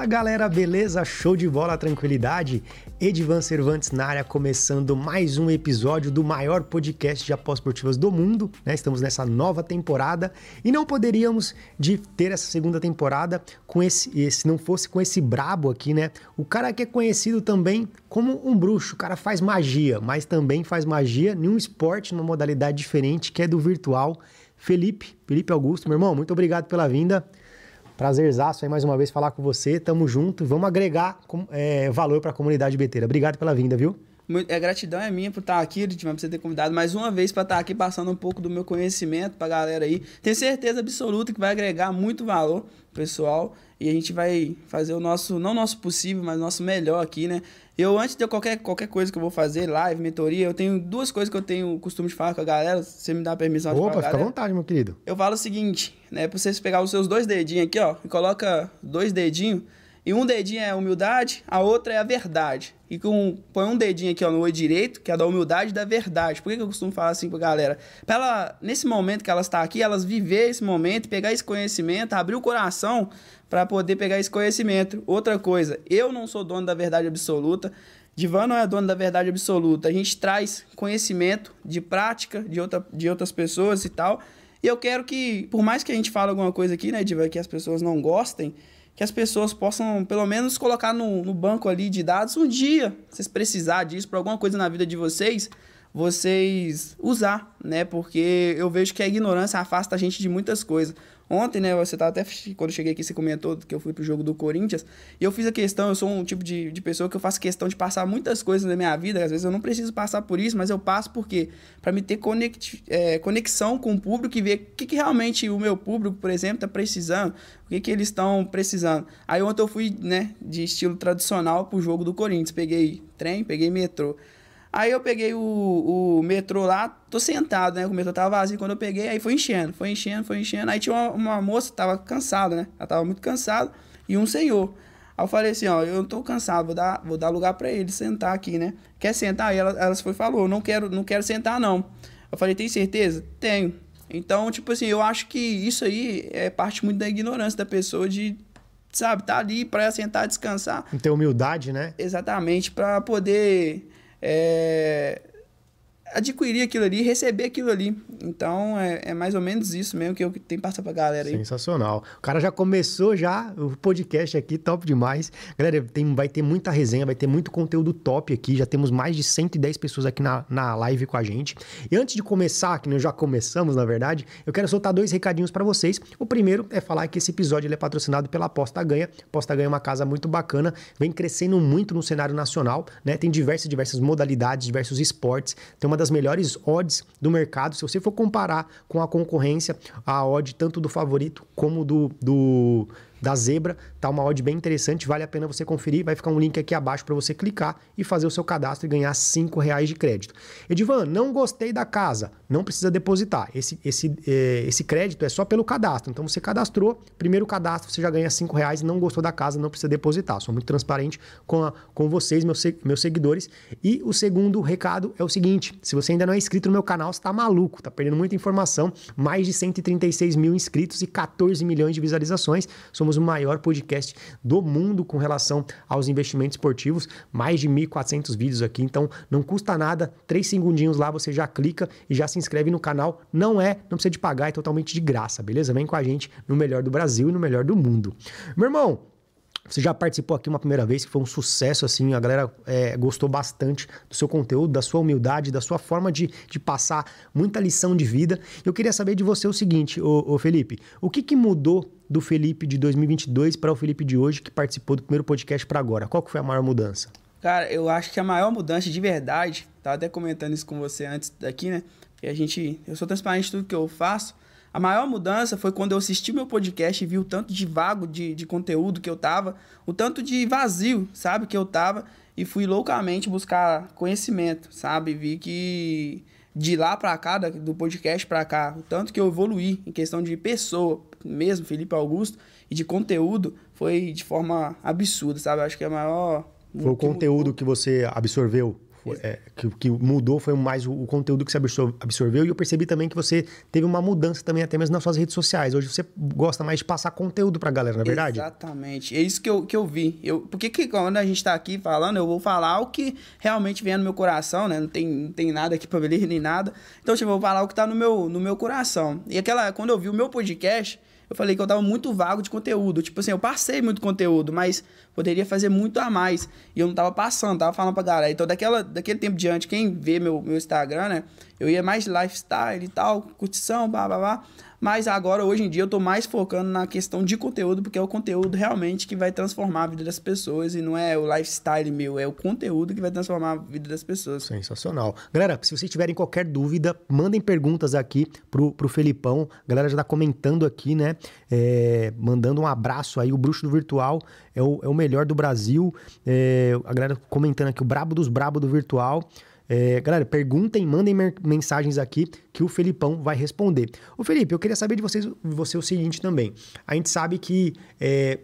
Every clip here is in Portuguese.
Fala galera, beleza? Show de bola, tranquilidade? Edivan Cervantes na área, começando mais um episódio do maior podcast de apostas esportivas do mundo, né? Estamos nessa nova temporada e não poderíamos de ter essa segunda temporada com esse, se não fosse com esse brabo aqui, né? O cara que é conhecido também como um bruxo, o cara faz magia, mas também faz magia em um esporte, numa modalidade diferente, que é do virtual. Felipe, Felipe Augusto, meu irmão, muito obrigado pela vinda. Prazerzaço aí mais uma vez falar com você. Tamo junto. Vamos agregar é, valor para a comunidade beteira. Obrigado pela vinda, viu? A gratidão é minha por estar aqui, Edmar, por você ter convidado mais uma vez para estar aqui passando um pouco do meu conhecimento para a galera aí. Tenho certeza absoluta que vai agregar muito valor, pessoal, e a gente vai fazer o nosso, não o nosso possível, mas o nosso melhor aqui, né? Eu, antes de qualquer, qualquer coisa que eu vou fazer, live, mentoria, eu tenho duas coisas que eu tenho o costume de falar com a galera. Você me dá permissão Opa, de falar? Opa, fica à vontade, meu querido. Eu falo o seguinte, né? Pra vocês pegar os seus dois dedinhos aqui, ó, e coloca dois dedinhos. E um dedinho é a humildade, a outra é a verdade. E com, põe um dedinho aqui ó, no olho direito, que é da humildade e da verdade. Por que, que eu costumo falar assim pra galera? Pra ela, nesse momento que ela está aqui, elas viver esse momento, pegar esse conhecimento, abrir o coração para poder pegar esse conhecimento. Outra coisa, eu não sou dono da verdade absoluta. Divan não é dono da verdade absoluta. A gente traz conhecimento de prática de, outra, de outras pessoas e tal. E eu quero que, por mais que a gente fale alguma coisa aqui, né, Divan, que as pessoas não gostem, que as pessoas possam, pelo menos, colocar no, no banco ali de dados um dia, vocês precisar disso para alguma coisa na vida de vocês, vocês usar, né? Porque eu vejo que a ignorância afasta a gente de muitas coisas. Ontem, né, você tá até quando eu cheguei aqui você comentou que eu fui pro jogo do Corinthians, e eu fiz a questão, eu sou um tipo de, de pessoa que eu faço questão de passar muitas coisas na minha vida, às vezes eu não preciso passar por isso, mas eu passo porque para me ter conect, é, conexão com o público e ver o que, que realmente o meu público, por exemplo, tá precisando, o que, que eles estão precisando. Aí ontem eu fui, né, de estilo tradicional pro jogo do Corinthians, peguei trem, peguei metrô. Aí eu peguei o, o metrô lá, tô sentado, né? O metrô tava vazio quando eu peguei, aí foi enchendo, foi enchendo, foi enchendo. Aí tinha uma, uma moça que tava cansada, né? Ela tava muito cansada, e um senhor. Aí eu falei assim, ó, eu não tô cansado, vou dar, vou dar lugar para ele sentar aqui, né? Quer sentar? Aí ela, ela foi falou, não quero, não quero sentar, não. Eu falei, tem certeza? Tenho. Então, tipo assim, eu acho que isso aí é parte muito da ignorância da pessoa de, sabe, tá ali para sentar, descansar. Ter humildade, né? Exatamente, para poder é, adquirir aquilo ali, receber aquilo ali. Então é, é, mais ou menos isso mesmo que eu tenho passar pra galera aí. Sensacional. O cara já começou já o podcast aqui, top demais. Galera, tem, vai ter muita resenha, vai ter muito conteúdo top aqui. Já temos mais de 110 pessoas aqui na, na live com a gente. E antes de começar, que nós já começamos, na verdade, eu quero soltar dois recadinhos para vocês. O primeiro é falar que esse episódio é patrocinado pela Aposta Ganha. Aposta Ganha é uma casa muito bacana, vem crescendo muito no cenário nacional, né? Tem diversas, diversas modalidades, diversos esportes. Tem uma das melhores odds do mercado. Se você for comparar com a concorrência, a odd tanto do favorito como do, do da Zebra. Tá uma odd bem interessante, vale a pena você conferir. Vai ficar um link aqui abaixo para você clicar e fazer o seu cadastro e ganhar cinco reais de crédito. Edivan, não gostei da casa, não precisa depositar. Esse, esse, é, esse crédito é só pelo cadastro. Então você cadastrou, primeiro cadastro você já ganha cinco reais. Não gostou da casa, não precisa depositar. Sou muito transparente com, a, com vocês, meus, meus seguidores. E o segundo recado é o seguinte: se você ainda não é inscrito no meu canal, você tá maluco, tá perdendo muita informação. Mais de 136 mil inscritos e 14 milhões de visualizações. Somos o maior podcast do mundo com relação aos investimentos esportivos, mais de 1.400 vídeos aqui, então não custa nada, três segundinhos lá você já clica e já se inscreve no canal. Não é, não precisa de pagar, é totalmente de graça, beleza? Vem com a gente no melhor do Brasil e no melhor do mundo. Meu irmão, você já participou aqui uma primeira vez, que foi um sucesso, assim, a galera é, gostou bastante do seu conteúdo, da sua humildade, da sua forma de, de passar muita lição de vida. Eu queria saber de você o seguinte, ô, ô Felipe, o que, que mudou do Felipe de 2022 para o Felipe de hoje, que participou do primeiro podcast para agora? Qual que foi a maior mudança? Cara, eu acho que a maior mudança de verdade, tava até comentando isso com você antes daqui, né? Que a gente, eu sou transparente em tudo que eu faço. A maior mudança foi quando eu assisti meu podcast e vi o tanto de vago de, de conteúdo que eu tava, o tanto de vazio, sabe, que eu tava, e fui loucamente buscar conhecimento, sabe? Vi que de lá para cá, do podcast para cá, o tanto que eu evoluí em questão de pessoa, mesmo Felipe Augusto, e de conteúdo, foi de forma absurda, sabe? Acho que é a maior. Foi o conteúdo que você absorveu é, que, que, mudou foi mais o, o, conteúdo que você absorveu. E eu percebi também que você teve uma mudança também, até mesmo nas suas redes sociais. Hoje você gosta mais de passar conteúdo pra galera, na é verdade? Exatamente. É isso que eu, que eu vi. Eu, porque que quando a gente tá aqui falando, eu vou falar o que realmente vem no meu coração, né? Não tem, não tem nada aqui pra ler nem nada. Então, tipo, eu vou falar o que tá no meu, no meu coração. E aquela, quando eu vi o meu podcast eu falei que eu tava muito vago de conteúdo. Tipo assim, eu passei muito conteúdo, mas poderia fazer muito a mais. E eu não tava passando, tava falando pra galera. Então, daquela, daquele tempo diante, quem vê meu, meu Instagram, né? Eu ia mais lifestyle e tal, curtição, blá, blá, blá. Mas agora, hoje em dia, eu tô mais focando na questão de conteúdo, porque é o conteúdo realmente que vai transformar a vida das pessoas e não é o lifestyle meu, é o conteúdo que vai transformar a vida das pessoas. Sensacional. Galera, se vocês tiverem qualquer dúvida, mandem perguntas aqui pro, pro Felipão. A galera já tá comentando aqui, né? É, mandando um abraço aí. O Bruxo do Virtual é o, é o melhor do Brasil. É, a galera comentando aqui, o brabo dos brabo do virtual. É, galera, perguntem, mandem mensagens aqui que o Felipão vai responder. O Felipe, eu queria saber de vocês, você o seguinte também. A gente sabe que é,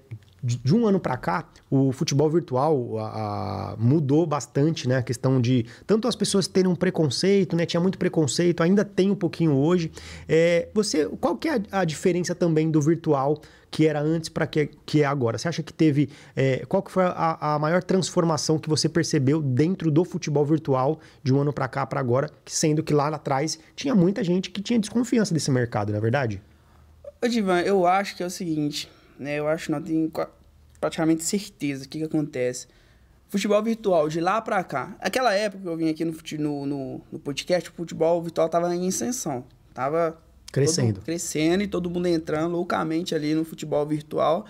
de um ano para cá, o futebol virtual a, a, mudou bastante, né? A questão de tanto as pessoas terem um preconceito, né? Tinha muito preconceito, ainda tem um pouquinho hoje. É, você, qual que é a, a diferença também do virtual que era antes para que, que é agora? Você acha que teve. É, qual que foi a, a, maior transformação que você percebeu dentro do futebol virtual de um ano para cá para agora, sendo que lá atrás tinha muita gente que tinha desconfiança desse mercado, não é verdade? Ô, Divan, eu acho que é o seguinte, né? Eu acho que não tenho praticamente certeza o que, que acontece. Futebol virtual, de lá para cá. Aquela época que eu vim aqui no, no, no, no podcast, o futebol virtual tava em ascensão. Tava Crescendo. crescendo e todo mundo entrando loucamente ali no futebol virtual.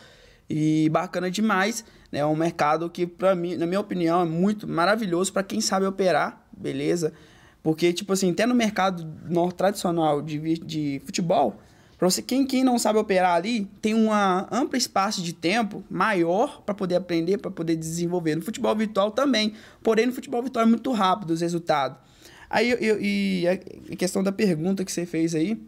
E bacana demais, né? É um mercado que, para mim, na minha opinião, é muito maravilhoso para quem sabe operar, beleza? Porque, tipo assim, até no mercado tradicional de, de futebol, para você, quem, quem não sabe operar ali, tem uma ampla espaço de tempo maior para poder aprender, para poder desenvolver. No futebol virtual também. Porém, no futebol virtual é muito rápido os resultados. Aí, eu, e a questão da pergunta que você fez aí,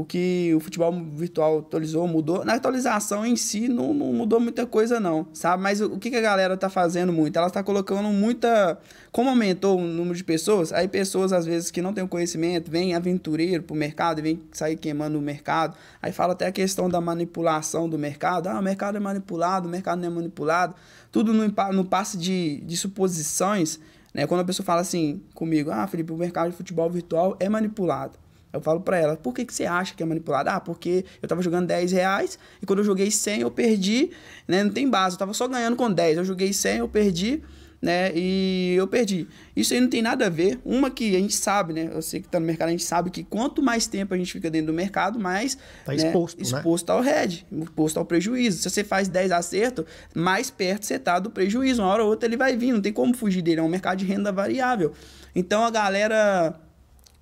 o que o futebol virtual atualizou, mudou. Na atualização em si não, não mudou muita coisa, não, sabe? Mas o, o, que, que a galera tá fazendo muito? Ela tá colocando muita. Como aumentou o número de pessoas, aí pessoas, às vezes, que não têm conhecimento, vêm aventureiro pro mercado, vêm sair queimando o mercado. Aí fala até a questão da manipulação do mercado. Ah, o mercado é manipulado, o mercado não é manipulado. Tudo no, no passe de, de suposições. Né? Quando a pessoa fala assim comigo, ah, Felipe, o mercado de futebol virtual é manipulado. Eu falo para ela, por que, que você acha que é manipulado? Ah, porque eu tava jogando 10 reais e quando eu joguei 100 eu perdi, né? Não tem base, eu tava só ganhando com 10. Eu joguei 100, eu perdi, né? E eu perdi. Isso aí não tem nada a ver. Uma que a gente sabe, né? Eu sei que tá no mercado, a gente sabe que quanto mais tempo a gente fica dentro do mercado, mais tá né? exposto, exposto né? ao head, exposto ao prejuízo. Se você faz 10 acertos, mais perto você tá do prejuízo. Uma hora ou outra ele vai vir, não tem como fugir dele. É um mercado de renda variável. Então a galera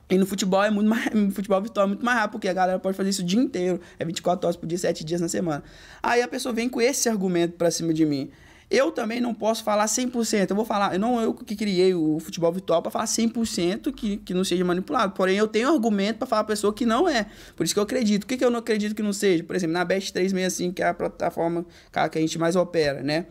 e no futebol é muito mais. No futebol virtual é muito mais rápido, porque a galera pode fazer isso o dia inteiro. É 24 horas por dia, 7 dias na semana. Aí a pessoa vem com esse argumento pra cima de mim. Eu também não posso falar 100%. Eu vou falar, não eu que criei o futebol virtual para falar 100% que, que não seja manipulado. Porém, eu tenho argumento para falar a pessoa que não é. Por isso que eu acredito. O que, que eu não acredito que não seja? Por exemplo, na Best 365, que é a plataforma que a gente mais opera, né?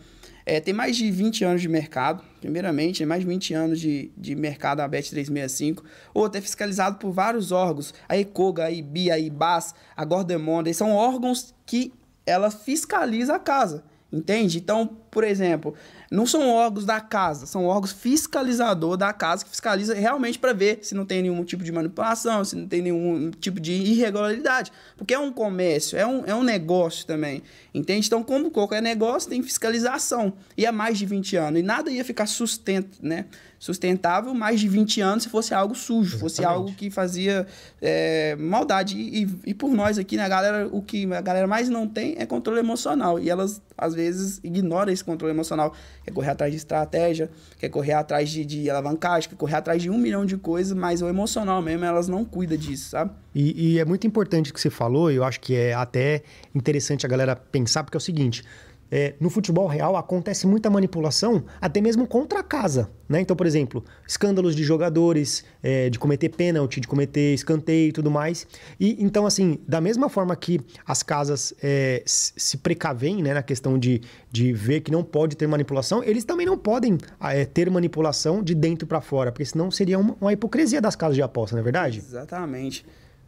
É, tem mais de 20 anos de mercado, primeiramente, tem mais de 20 anos de, de mercado a BET 365. Outro é fiscalizado por vários órgãos, a ECOGA, a IBI, a IBAS, a Gordemonda, são órgãos que ela fiscaliza a casa, entende? Então, por exemplo, não são órgãos da casa, são órgãos fiscalizador da casa que fiscaliza realmente para ver se não tem nenhum tipo de manipulação, se não tem nenhum tipo de irregularidade. Porque é um comércio, é um, é um negócio também. Entende? Então, como qualquer negócio, tem fiscalização. E há mais de 20 anos. E nada ia ficar sustento, né? sustentável mais de 20 anos se fosse algo sujo, Exatamente. fosse algo que fazia é, maldade. E, e, e, por nós aqui, né, galera, o que a galera mais não tem é controle emocional. E elas, às vezes, ignoram esse controle emocional. Quer correr atrás de estratégia, quer correr atrás de, de alavancagem, quer correr atrás de um milhão de coisas, mas o emocional mesmo, elas não cuidam disso, sabe? E, e é muito importante o que você falou, e eu acho que é até interessante a galera pensar, porque é o seguinte é, no futebol real acontece muita manipulação, até mesmo contra a casa. Né? Então, por exemplo, escândalos de jogadores, é, de cometer pênalti, de cometer escanteio e tudo mais. E então, assim, da mesma forma que as casas é, se precavem né, na questão de, de ver que não pode ter manipulação, eles também não podem é, ter manipulação de dentro para fora, porque senão seria uma, uma, hipocrisia das casas de aposta, não é verdade? Exatamente.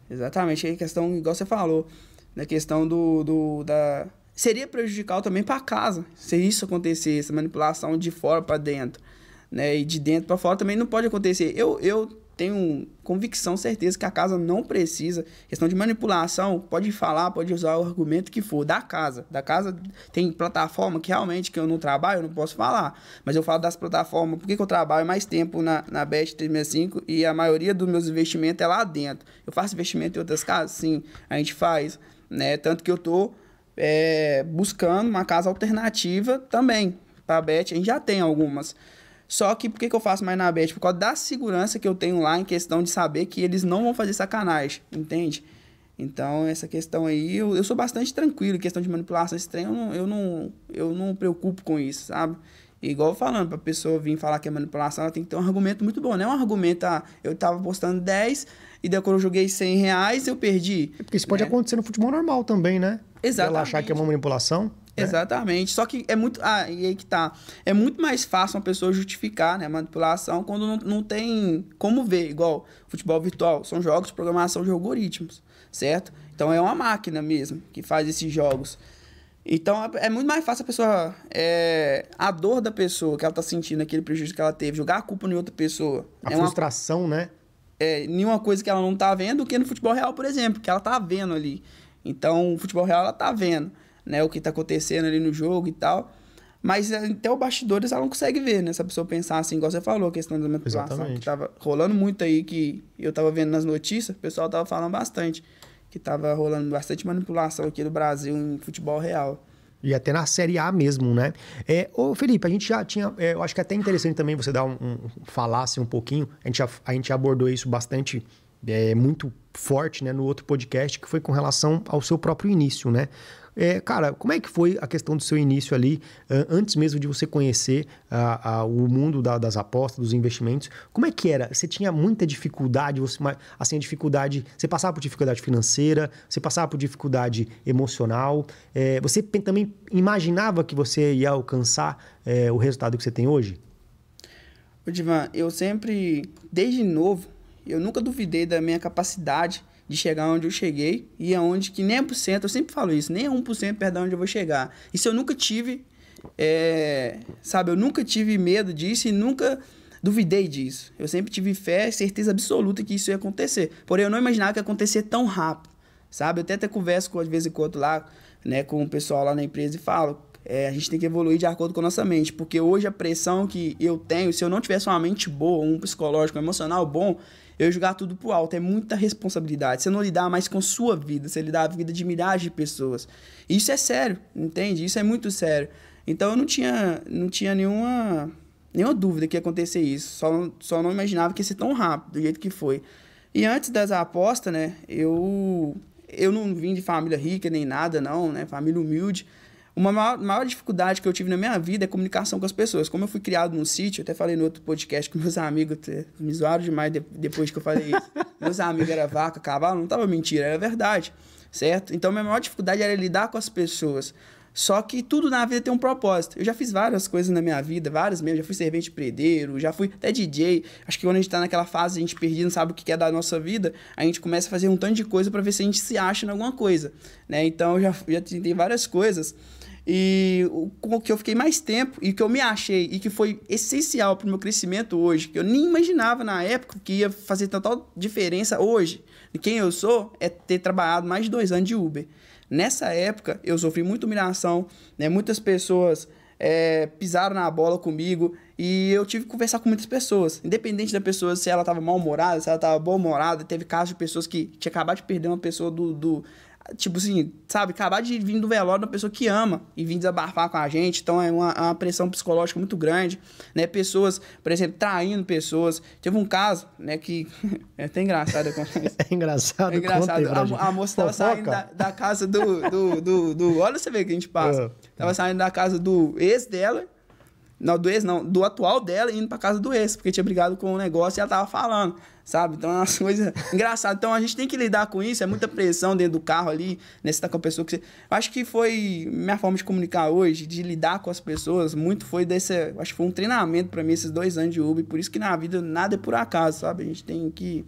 Exatamente. Aí questão, igual você falou, na questão do, do da seria prejudicial também para casa, se isso acontecer, essa manipulação de fora para dentro, né? E de dentro para fora também não pode acontecer. Eu, eu tenho convicção, certeza que a casa não precisa. Questão de manipulação, pode falar, pode usar o argumento que for da casa. Da casa tem plataforma que realmente que eu não trabalho, eu não posso falar. Mas eu falo das plataformas, porque que eu trabalho mais tempo na, na Bet 365 e a maioria dos meus investimentos é lá dentro. Eu faço investimento em outras casas? Sim, a gente faz. Né? Tanto que eu tô é, buscando uma casa alternativa também para a Bet. A gente já tem algumas. Só que por que, que eu faço mais na Bet? Por causa da segurança que eu tenho lá em questão de saber que eles não vão fazer sacanagem, entende? Então, essa questão aí, eu, eu sou bastante tranquilo. Questão de manipulação estranha, eu não, eu não, eu não preocupo com isso, sabe? Igual falando, pra pessoa vir falar que é manipulação, ela tem que ter um argumento muito bom. Não é um argumento, ah, eu tava postando 10, e daí quando eu joguei 100 reais, eu perdi. É porque isso né? pode acontecer no futebol normal também, né? Exatamente. Ela achar que é uma manipulação. Né? Exatamente. Só que é muito. Ah, e aí que tá. É muito mais fácil uma pessoa justificar né, a manipulação quando não, não tem como ver. Igual futebol virtual. São jogos de programação de algoritmos, certo? Então é uma máquina mesmo que faz esses jogos. Então é, é muito mais fácil a pessoa. É, a dor da pessoa que ela tá sentindo, aquele prejuízo que ela teve, jogar a culpa em outra pessoa. A é frustração, uma, né? É, nenhuma coisa que ela não tá vendo do que no futebol real, por exemplo, que ela tá vendo ali. Então, o futebol real ela tá vendo, né, o que tá acontecendo ali no jogo e tal. Mas eh, até o bastidores ela não consegue ver, né? Se a pessoa pensar assim, igual você falou, a questão da manipulação, que tava rolando muito aí, que eu tava vendo nas notícias, o pessoal tava falando bastante, que tava rolando bastante manipulação aqui do Brasil em futebol real. E até na Série A mesmo, né? É, ô Felipe, a gente já tinha. É, eu acho que é até interessante também você dar um, um falasse um pouquinho. A gente, já, a gente abordou isso bastante é, muito forte né, no outro podcast, que foi com relação ao seu próprio início, né? É, cara, como é que foi a questão do seu início ali, antes mesmo de você conhecer a, a, o mundo da, das apostas, dos investimentos? Como é que era? Você tinha muita dificuldade, você, assim, a dificuldade, você passava por dificuldade financeira, você passava por dificuldade emocional, é, você também imaginava que você ia alcançar é, o resultado que você tem hoje? Ô, Divan, eu sempre, desde novo, eu nunca duvidei da minha capacidade de chegar onde eu cheguei e aonde que nem 1%, eu sempre falo isso, nem 1% perto de onde eu vou chegar. Isso eu nunca tive, é, sabe, eu nunca tive medo disso e nunca duvidei disso. Eu sempre tive fé, certeza absoluta que isso ia acontecer. Porém, eu não imaginava que ia acontecer tão rápido, sabe? Eu até, até converso com, de vez em quando lá, né, com o pessoal lá na empresa e falo, é, a gente tem que evoluir de acordo com a nossa mente, porque hoje a pressão que eu tenho, se eu não tivesse uma mente boa, um psicológico, um emocional bom, eu jogar tudo pro alto. É muita responsabilidade. Você não lidar mais com sua vida, você lidar a vida de milhares de pessoas. Isso é sério, entende? Isso é muito sério. Então eu não tinha, não tinha nenhuma, nenhuma dúvida que ia acontecer isso. Só, só não imaginava que ia ser tão rápido, do jeito que foi. E antes das apostas, né, eu, eu não vim de família rica nem nada, não, né? Família humilde. Uma maior, maior, dificuldade que eu tive na minha vida é comunicação com as pessoas. Como eu fui criado num sítio, até falei no outro podcast com meus amigos, me zoaram demais de, depois que eu falei isso. meus amigos eram vaca, cavalo, não tava mentira, era verdade, certo? Então, minha maior dificuldade era lidar com as pessoas. Só que tudo na vida tem um propósito. Eu já fiz várias coisas na minha vida, várias mesmo. Já fui servente predeiro, já fui até DJ. Acho que quando a gente tá naquela fase, a gente perdido, não sabe o que é da nossa vida, a gente começa a fazer um tanto de coisa para ver se a gente se acha em alguma coisa, né? Então, eu já, já tentei várias coisas. E o que eu fiquei mais tempo e que eu me achei e que foi essencial para o meu crescimento hoje, que eu nem imaginava na época que ia fazer tanta diferença hoje, quem eu sou, é ter trabalhado mais de dois anos de Uber. Nessa época, eu sofri muita humilhação, né? muitas pessoas é, pisaram na bola comigo e eu tive que conversar com muitas pessoas, independente da pessoa se ela estava mal-humorada, se ela estava boa-humorada. Teve casos de pessoas que tinha acabado de perder uma pessoa do, do tipo assim, sabe, acabar de vir do velório de uma pessoa que ama e vir desabafar com a gente, então é uma, uma pressão psicológica muito grande, né? Pessoas, por exemplo, traindo pessoas. Teve um caso, né, que é até engraçado. É engraçado, é engraçado. A, a, moça tava Fofoca. saindo da, da, casa do, do, do, do, Olha você ver que a gente passa. Uh. Tava saindo da casa do ex dela não, do ex não, do atual dela indo pra casa do ex, porque tinha brigado com o negócio e ela tava falando, sabe? Então é uma coisa engraçada. Então a gente tem que lidar com isso, é muita pressão dentro do carro ali, né? Você tá com a pessoa que você. Acho que foi minha forma de comunicar hoje, de lidar com as pessoas, muito foi desse. Acho que foi um treinamento para mim esses dois anos de Uber, por isso que na vida nada é por acaso, sabe? A gente tem que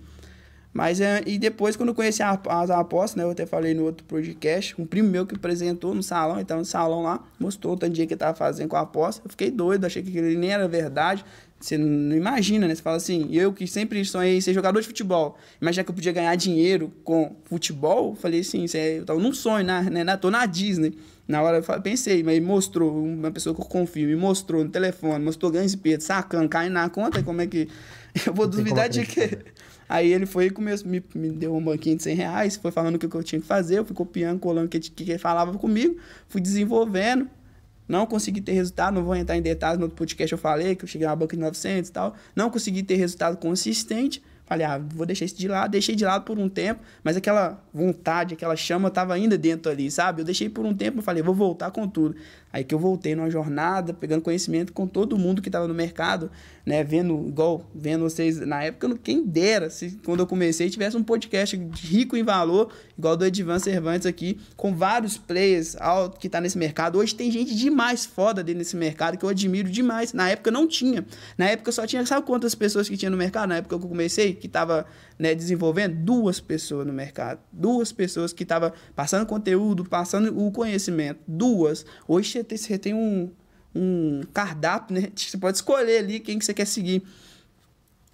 mas é, e depois, quando eu conheci as apostas, né? Eu até falei no outro podcast, um primo meu que apresentou no salão, ele tava no salão lá, mostrou o tanto dia que ele tava fazendo com a aposta. Eu fiquei doido, achei que ele nem era verdade. Você não imagina, né? Você fala assim, eu que sempre sonhei ser jogador de futebol, imagina que eu podia ganhar dinheiro com futebol? Eu falei assim, isso é, eu tava num sonho, né? né? Tô na Disney. Na hora eu pensei, mas mostrou, uma pessoa que eu confio, me mostrou no telefone, mostrou ganhos e perdas, sacando, caindo na conta, como é que. Eu vou duvidar de que. Aí ele foi e começou, me, me deu um banquinho de 100 reais, foi falando o que eu tinha que fazer, eu fui copiando, colando o que, que ele falava comigo, fui desenvolvendo, não consegui ter resultado, não vou entrar em detalhes, no outro podcast eu falei que eu cheguei a uma banca de 900 e tal, não consegui ter resultado consistente, falei, ah, vou deixar isso de lado, deixei de lado por um tempo, mas aquela vontade, aquela chama estava ainda dentro ali, sabe? Eu deixei por um tempo, falei, vou voltar com tudo. Aí que eu voltei numa jornada, pegando conhecimento com todo mundo que estava no mercado, né? Vendo, igual, vendo vocês, na época, quem dera, se quando eu comecei tivesse um podcast rico em valor, igual do Edvan Cervantes aqui, com vários players alto que tá nesse mercado. Hoje tem gente demais foda dentro desse mercado que eu admiro demais. Na época não tinha. Na época só tinha, sabe quantas pessoas que tinha no mercado? Na época que eu comecei, que tava né, desenvolvendo? Duas pessoas no mercado. Duas pessoas que estavam passando conteúdo, passando o conhecimento. Duas. Hoje você tem um, um cardápio, né? Você pode escolher ali quem que você quer seguir.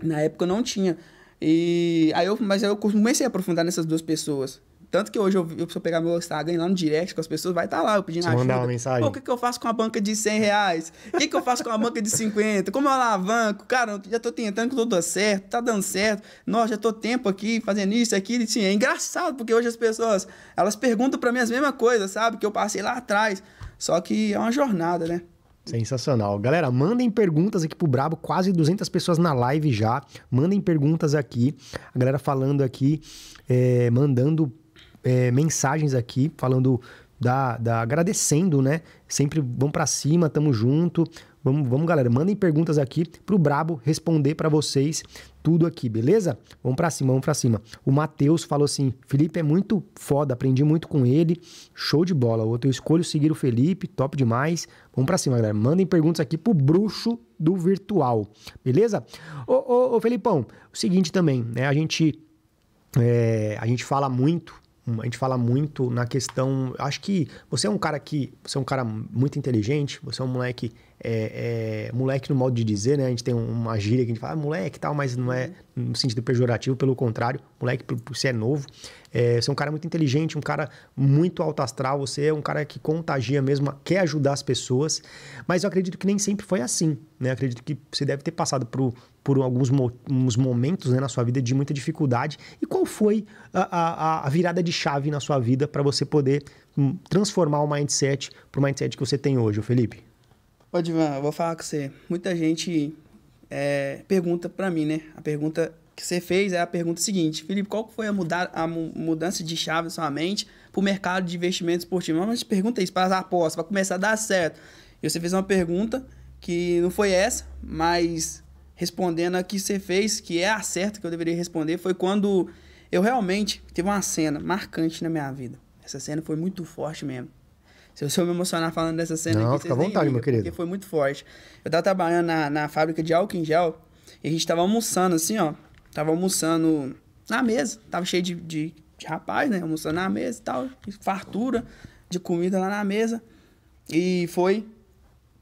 Na época eu não tinha. E aí eu, mas aí eu comecei a aprofundar nessas duas pessoas. Tanto que hoje eu, eu eu pegar meu Instagram lá no direct com as pessoas, vai estar tá lá eu pedindo ajuda. mandar uma mensagem. Pô, o que, que eu faço com a banca de 100 reais? O que, que eu faço com a banca de 50? Como eu alavanco? Cara, eu já tô tentando que tudo certo, tá dando certo. Nossa, já tô tempo aqui fazendo isso, aquilo. Sim, é engraçado, porque hoje as pessoas, elas perguntam para mim as mesmas coisas, sabe? Que eu passei lá atrás. Só que é uma jornada, né? Sensacional. Galera, mandem perguntas aqui pro Brabo, quase 200 pessoas na live já. Mandem perguntas aqui. A galera falando aqui, é, mandando é, mensagens aqui falando da, da agradecendo, né? Sempre vão para cima, tamo junto. Vamos, vamos, galera, mandem perguntas aqui pro Brabo responder para vocês tudo aqui, beleza? Vamos para cima, vamos para cima. O Matheus falou assim: "Felipe é muito foda, aprendi muito com ele. Show de bola. Outro eu escolho seguir o Felipe, top demais. Vamos para cima, galera. Mandem perguntas aqui pro bruxo do virtual. Beleza? Ô, ô, ô Felipão, o seguinte também, né? A gente é, a gente fala muito a gente fala muito na questão. Acho que você é um cara que. Você é um cara muito inteligente, você é um moleque. É, é, moleque no modo de dizer, né? A gente tem uma gíria que a gente fala, ah, moleque e tal, mas não é no sentido pejorativo, pelo contrário, moleque, você é novo. É, você é um cara muito inteligente, um cara muito alto astral, você é um cara que contagia mesmo, quer ajudar as pessoas, mas eu acredito que nem sempre foi assim, né? Eu acredito que você deve ter passado por, por alguns mo momentos né, na sua vida de muita dificuldade. E qual foi a, a, a virada de chave na sua vida para você poder hum, transformar o mindset para o mindset que você tem hoje, Felipe? Ô, Divan, eu vou falar com você. Muita gente é, pergunta para mim, né? A pergunta que você fez é a pergunta seguinte: Felipe, qual foi a, mudar, a mudança de chave na sua mente para o mercado de investimento esportivo? Mas pergunta isso para as apostas, para começar a dar certo. E você fez uma pergunta que não foi essa, mas respondendo a que você fez, que é a certa que eu deveria responder, foi quando eu realmente teve uma cena marcante na minha vida. Essa cena foi muito forte mesmo. Se eu, me emocionar falando dessa cena não, aqui, fica à vontade, meu querido. Porque foi muito forte. Eu tava trabalhando na, na fábrica de álcool em gel e a gente tava almoçando assim, ó. Tava almoçando na mesa. Tava cheio de, de, de rapaz, né? Almoçando na mesa e tal. Fartura de comida lá na mesa. E foi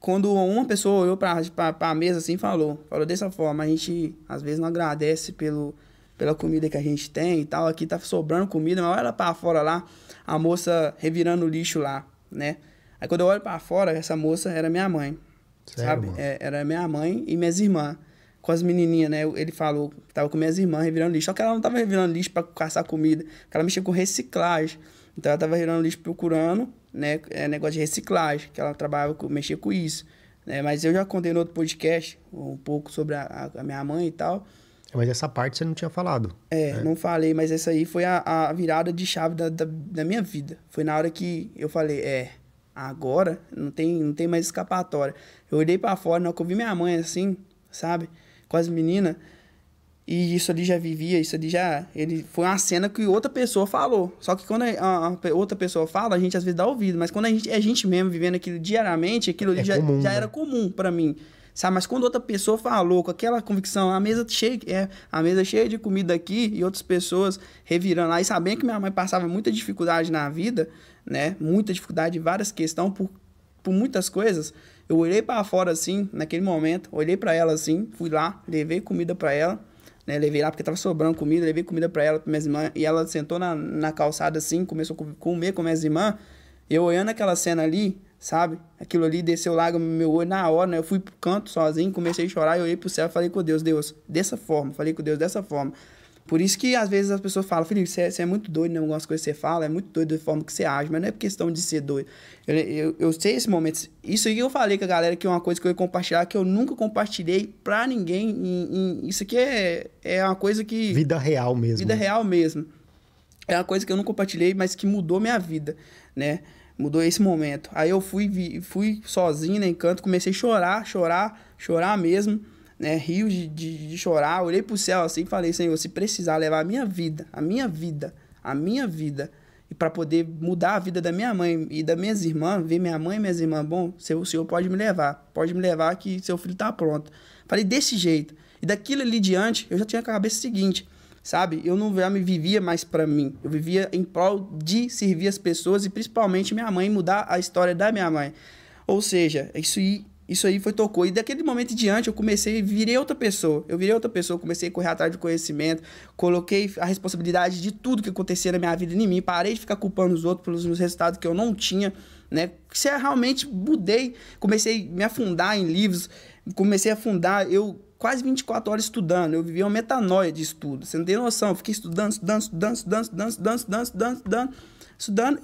quando uma pessoa olhou para a mesa assim falou, falou dessa forma, a gente às vezes não agradece pelo, pela comida que a gente tem e tal, aqui tá sobrando comida, mas olha para fora lá, a moça revirando o lixo lá, né? Aí quando eu olho para fora, essa moça era minha mãe, Sério, sabe? É, era minha mãe e minhas irmãs, com as menininhas, né? Ele falou que tava com minhas irmãs revirando lixo, só que ela não tava revirando lixo para caçar comida, que ela mexia com reciclagem. Então ela tava revirando lixo procurando, né, é, negócio de reciclagem, que ela trabalhava, com, mexia com isso. Né? Mas eu já contei no outro podcast um pouco sobre a, a minha mãe e tal. Mas essa parte você não tinha falado. É, né? não falei, mas essa aí foi a, a virada de chave da, da, da, minha vida. Foi na hora que eu falei, é, agora não tem, não tem mais escapatória. Eu olhei para fora, na hora que eu vi minha mãe assim, sabe? Com as meninas. E isso ali já vivia, isso ali já. Ele foi uma cena que outra pessoa falou. Só que quando a, a, a outra pessoa fala, a gente às vezes dá ouvido. Mas quando a gente é a gente mesmo vivendo aquilo diariamente, aquilo é já, comum, já né? era comum para mim. Sabe? Mas quando outra pessoa falou com aquela convicção, a mesa cheia, é, a mesa cheia de comida aqui e outras pessoas revirando lá e sabendo que minha mãe passava muita dificuldade na vida, né? Muita dificuldade várias questões por, por muitas coisas. Eu olhei para fora assim, naquele momento, olhei para ela assim, fui lá, levei comida para ela né? Levei lá porque tava sobrando comida, levei comida para ela, para minhas irmãs, e ela sentou na, na calçada assim, começou a comer com minhas irmãs. Eu olhando aquela cena ali, sabe? Aquilo ali desceu lá meu olho na hora, né? Eu fui pro canto sozinho, comecei a chorar, eu olhei pro céu e falei com Deus, Deus, dessa forma, falei com Deus dessa forma. Por isso que às vezes as pessoas falam, Felipe, você é, você é muito doido em algumas coisas que você fala, é muito doido da forma que você age, mas não é questão de ser doido. Eu, eu, eu sei esse momento. Isso aí eu falei com a galera que é uma coisa que eu ia compartilhar, que eu nunca compartilhei pra ninguém. Isso aqui é, é uma coisa que. Vida real mesmo. Vida real mesmo. É uma coisa que eu não compartilhei, mas que mudou minha vida, né? Mudou esse momento. Aí eu fui, fui sozinho, né, em canto, comecei a chorar, chorar, chorar mesmo né, rios de, de, de, chorar, olhei pro céu assim e falei, Senhor, se precisar levar a minha vida, a minha vida, a minha vida, e para poder mudar a vida da minha mãe e das minhas irmãs, ver minha mãe e minhas irmãs, bom, o Senhor pode me levar, pode me levar que seu filho tá pronto. Falei desse jeito. E daquilo ali diante, eu já tinha a cabeça seguinte, sabe? Eu não já me vivia mais para mim. Eu vivia em prol de servir as pessoas e principalmente minha mãe, mudar a história da minha mãe. Ou seja, isso isso aí foi tocou. E daquele momento em diante eu comecei, virei outra pessoa. Eu virei outra pessoa, comecei a correr atrás de conhecimento, coloquei a responsabilidade de tudo que acontecia na minha vida em mim, parei de ficar culpando os outros pelos meus resultados que eu não tinha, né? Se é, realmente mudei, comecei a me afundar em livros, comecei a afundar, eu quase 24 horas estudando, eu vivia uma metanoia de estudo. Você não tem noção, eu fiquei estudando, estudando, estudando, estudando, estudando, estudando, estudando, estudando. estudando, estudando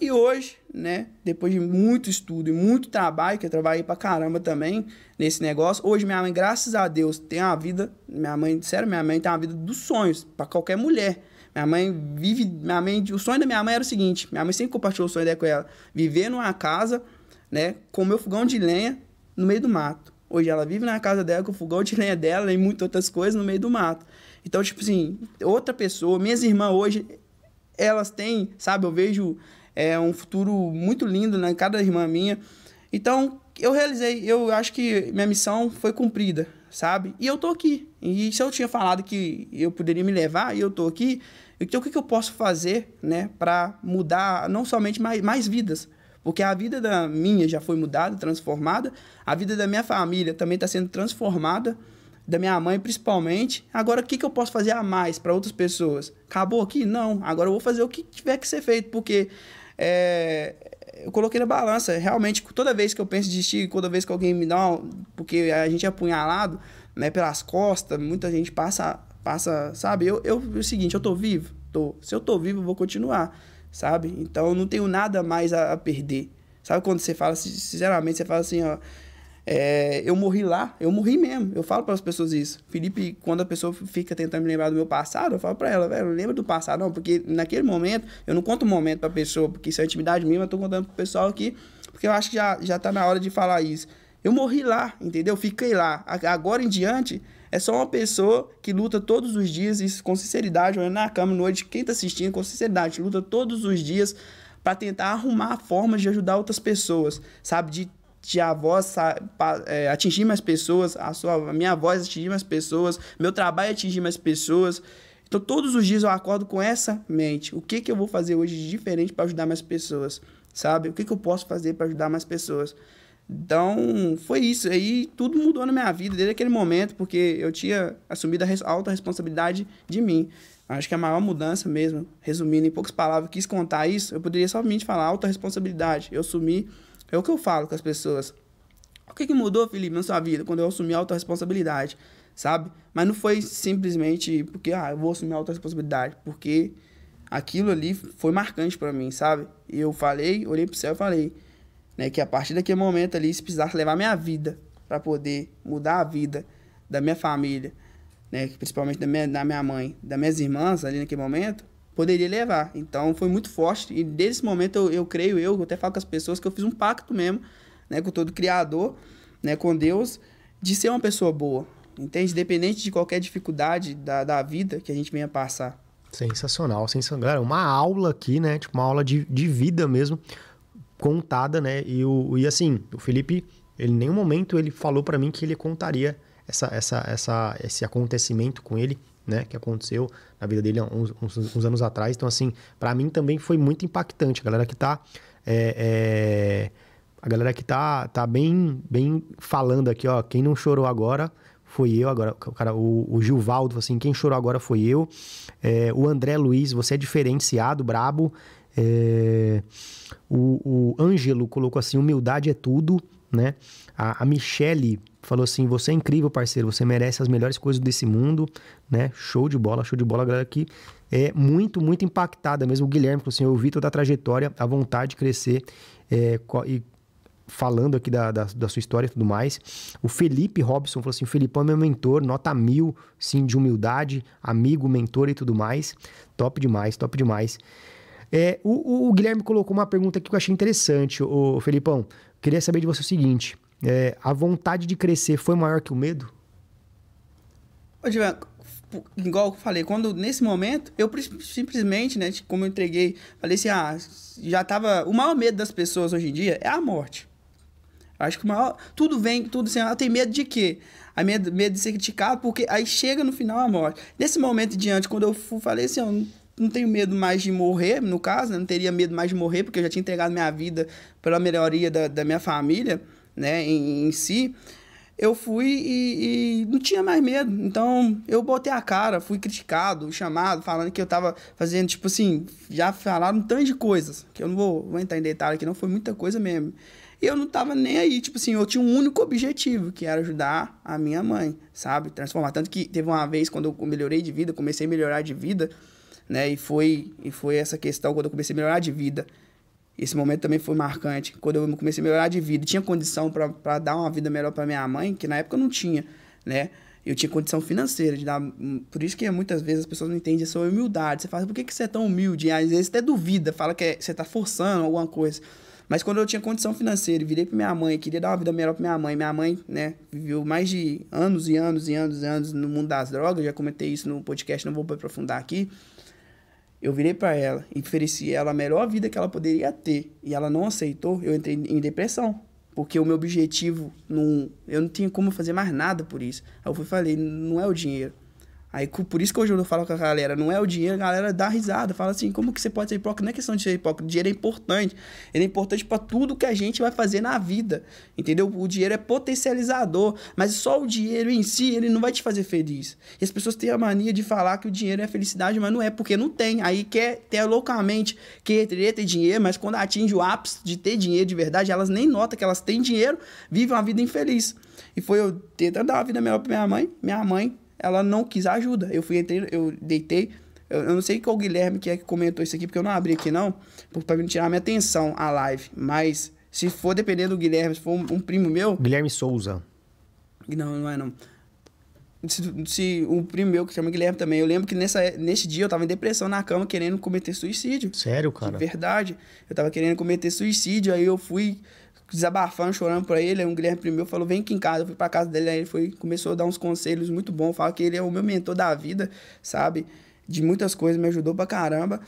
e hoje, né, depois de muito estudo e muito trabalho, que eu trabalhei pra caramba também nesse negócio, hoje minha mãe, graças a Deus, tem uma vida, minha mãe, sério, minha mãe tem uma vida dos sonhos para qualquer mulher. Minha mãe vive, minha mãe, o sonho da minha mãe era o seguinte, minha mãe sempre compartilhou o sonho dela com ela, viver numa casa, né, com o meu fogão de lenha no meio do mato. Hoje ela vive na casa dela com o fogão de lenha dela e muitas outras coisas no meio do mato. Então, tipo assim, outra pessoa, minhas irmãs hoje, elas têm, sabe? Eu vejo é, um futuro muito lindo na né, cada irmã minha. Então, eu realizei, eu acho que minha missão foi cumprida, sabe? E eu tô aqui. E se eu tinha falado que eu poderia me levar e eu tô aqui, então o que, que eu posso fazer, né, para mudar não somente mais, mais vidas, porque a vida da minha já foi mudada, transformada, a vida da minha família também está sendo transformada da minha mãe principalmente. Agora, o que, que eu posso fazer a mais para outras pessoas? Acabou aqui? Não. Agora eu vou fazer o que tiver que ser feito, porque é, eu coloquei na balança. Realmente, toda vez que eu penso em desistir, toda vez que alguém me dá, um, porque a gente é apunhalado né, pelas costas, muita gente passa, passa sabe? Eu, eu, é o seguinte, eu tô vivo? Tô. Se eu tô vivo, eu vou continuar, sabe? Então, eu não tenho nada mais a, a perder. Sabe quando você fala, sinceramente, você fala assim, ó é, eu morri lá, eu morri mesmo. Eu falo para as pessoas isso. Felipe, quando a pessoa fica tentando me lembrar do meu passado, eu falo para ela, velho, lembra do passado, não, porque naquele momento, eu não conto o um momento para a pessoa, porque isso é intimidade minha, eu tô contando pro pessoal aqui, porque eu acho que já, já tá na hora de falar isso. Eu morri lá, entendeu? Fiquei lá. Agora em diante, é só uma pessoa que luta todos os dias, isso com sinceridade, olhando na cama noite, quem tá assistindo, com sinceridade, luta todos os dias para tentar arrumar formas de ajudar outras pessoas, sabe? De de a voz é, atingir mais pessoas, a, sua, a minha voz atingir mais pessoas, meu trabalho atingir mais pessoas. Então, todos os dias eu acordo com essa mente. O que, que eu vou fazer hoje de diferente para ajudar mais pessoas? Sabe? O que, que eu posso fazer para ajudar mais pessoas? Então, foi isso. Aí tudo mudou na minha vida desde aquele momento, porque eu tinha assumido a alta responsabilidade de mim. Acho que a maior mudança mesmo, resumindo em poucas palavras, quis contar isso, eu poderia somente falar alta responsabilidade. Eu assumi é o que eu falo com as pessoas. O que, que mudou, Felipe, na sua vida quando eu assumi a autorresponsabilidade, sabe? Mas não foi simplesmente porque, ah, eu vou assumir a autorresponsabilidade, porque aquilo ali foi marcante para mim, sabe? Eu falei, olhei pro céu e falei, né, que a partir daquele momento ali, se precisasse levar minha vida para poder mudar a vida da minha família, né, principalmente da minha, da minha mãe, das minhas irmãs ali naquele momento, poderia levar. Então foi muito forte e desse momento eu, eu creio, eu, eu até falo com as pessoas que eu fiz um pacto mesmo, né, com todo criador, né, com Deus, de ser uma pessoa boa, entende? Independente de qualquer dificuldade da, da vida que a gente venha passar. Sensacional, sensacional. Galera, uma aula aqui, né? Tipo, uma aula de, de vida mesmo, contada, né? E, o, e assim, o Felipe, ele em nenhum momento ele falou para mim que ele contaria essa, essa, essa, esse acontecimento com ele, né? Que aconteceu na vida dele uns, uns, uns anos atrás. Então, assim, para mim também foi muito impactante. A galera que tá. É, é, a galera que tá, tá bem, bem falando aqui, ó. Quem não chorou agora foi eu agora. O, cara, o, o Gilvaldo, assim, quem chorou agora foi eu. É, o André Luiz, você é diferenciado, brabo. É, o, o Ângelo colocou assim: humildade é tudo, né? A, a Michele falou assim: você é incrível, parceiro, você merece as melhores coisas desse mundo, né? Show de bola, show de bola, galera que é muito, muito impactada mesmo. O Guilherme assim: eu vi toda a trajetória, a vontade de crescer é, e falando aqui da, da, da, sua história e tudo mais. O Felipe Robson falou assim: o Felipão é meu mentor, nota mil, sim, de humildade, amigo, mentor e tudo mais. Top demais, top demais. É, o, o, Guilherme colocou uma pergunta aqui que eu achei interessante, o Felipão. Queria saber de você o seguinte: é, a vontade de crescer foi maior que o medo? Ô, igual eu falei, quando nesse momento, eu simplesmente, né, como eu entreguei, falei assim: ah, já tava. O maior medo das pessoas hoje em dia é a morte. Acho que o maior. Tudo vem, tudo assim, ela tem medo de quê? A medo, medo de ser criticado, porque aí chega no final a morte. Nesse momento diante, quando eu falei assim, eu não, tenho medo mais de morrer, no caso, né? não teria medo mais de morrer, porque eu já tinha entregado minha vida pela melhoria da, da minha família, né, em, em si eu fui e, e, não tinha mais medo. Então eu botei a cara, fui criticado, chamado, falando que eu tava fazendo, tipo assim, já falaram um tanto de coisas, que eu não vou, vou entrar em detalhe aqui, não foi muita coisa mesmo. E eu não tava nem aí, tipo assim, eu tinha um único objetivo, que era ajudar a minha mãe, sabe? Transformar. Tanto que teve uma vez quando eu melhorei de vida, comecei a melhorar de vida, né? E foi, e foi essa questão quando eu comecei a melhorar de vida. Esse momento também foi marcante. Quando eu comecei a melhorar de vida, tinha condição para dar uma vida melhor para minha mãe, que na época eu não tinha, né? Eu tinha condição financeira de dar. Por isso que muitas vezes as pessoas não entendem a sua humildade. Você fala, por que, que você é tão humilde? às vezes até duvida, fala que é, você está forçando alguma coisa. Mas quando eu tinha condição financeira, virei para minha mãe, queria dar uma vida melhor para minha mãe. Minha mãe, né, viveu mais de anos e anos e anos e anos no mundo das drogas. Já comentei isso no podcast, não vou aprofundar aqui. Eu virei para ela e ofereci ela a melhor vida que ela poderia ter. E ela não aceitou, eu entrei em depressão. Porque o meu objetivo, não, eu não tinha como fazer mais nada por isso. Aí eu fui falei, não é o dinheiro. Aí, por isso que hoje eu falo com a galera, não é o dinheiro, a galera dá risada, fala assim, como que você pode ser hipócrita? Não é questão de ser hipócrita, o dinheiro é importante. Ele é importante para tudo que a gente vai fazer na vida, entendeu? O dinheiro é potencializador, mas só o dinheiro em si, ele não vai te fazer feliz. E as pessoas têm a mania de falar que o dinheiro é felicidade, mas não é, porque não tem. Aí quer ter loucamente, querer ter dinheiro, mas quando atinge o ápice de ter dinheiro de verdade, elas nem notam que elas têm dinheiro, vivem uma vida infeliz. E foi eu tentando dar uma vida melhor para minha mãe, minha mãe ela não quis ajuda. Eu fui, entrei, eu deitei. Eu, eu não sei qual Guilherme que é que comentou isso aqui, porque eu não abri aqui não, para me tirar minha atenção a live. Mas se for dependendo do Guilherme, se for um, um primo meu. Guilherme Souza. Não, não é não. Se, se um primo meu que chama Guilherme também, eu lembro que nessa, nesse dia eu tava em depressão na cama querendo cometer suicídio. Sério, cara? De verdade. Eu tava querendo cometer suicídio, aí eu fui desabafando, chorando pra ele. Aí um Guilherme primeiro falou: vem aqui em casa. Eu fui pra casa dele, aí ele foi, começou a dar uns conselhos muito bons. Fala que ele é o meu mentor da vida, sabe? De muitas coisas, me ajudou pra caramba.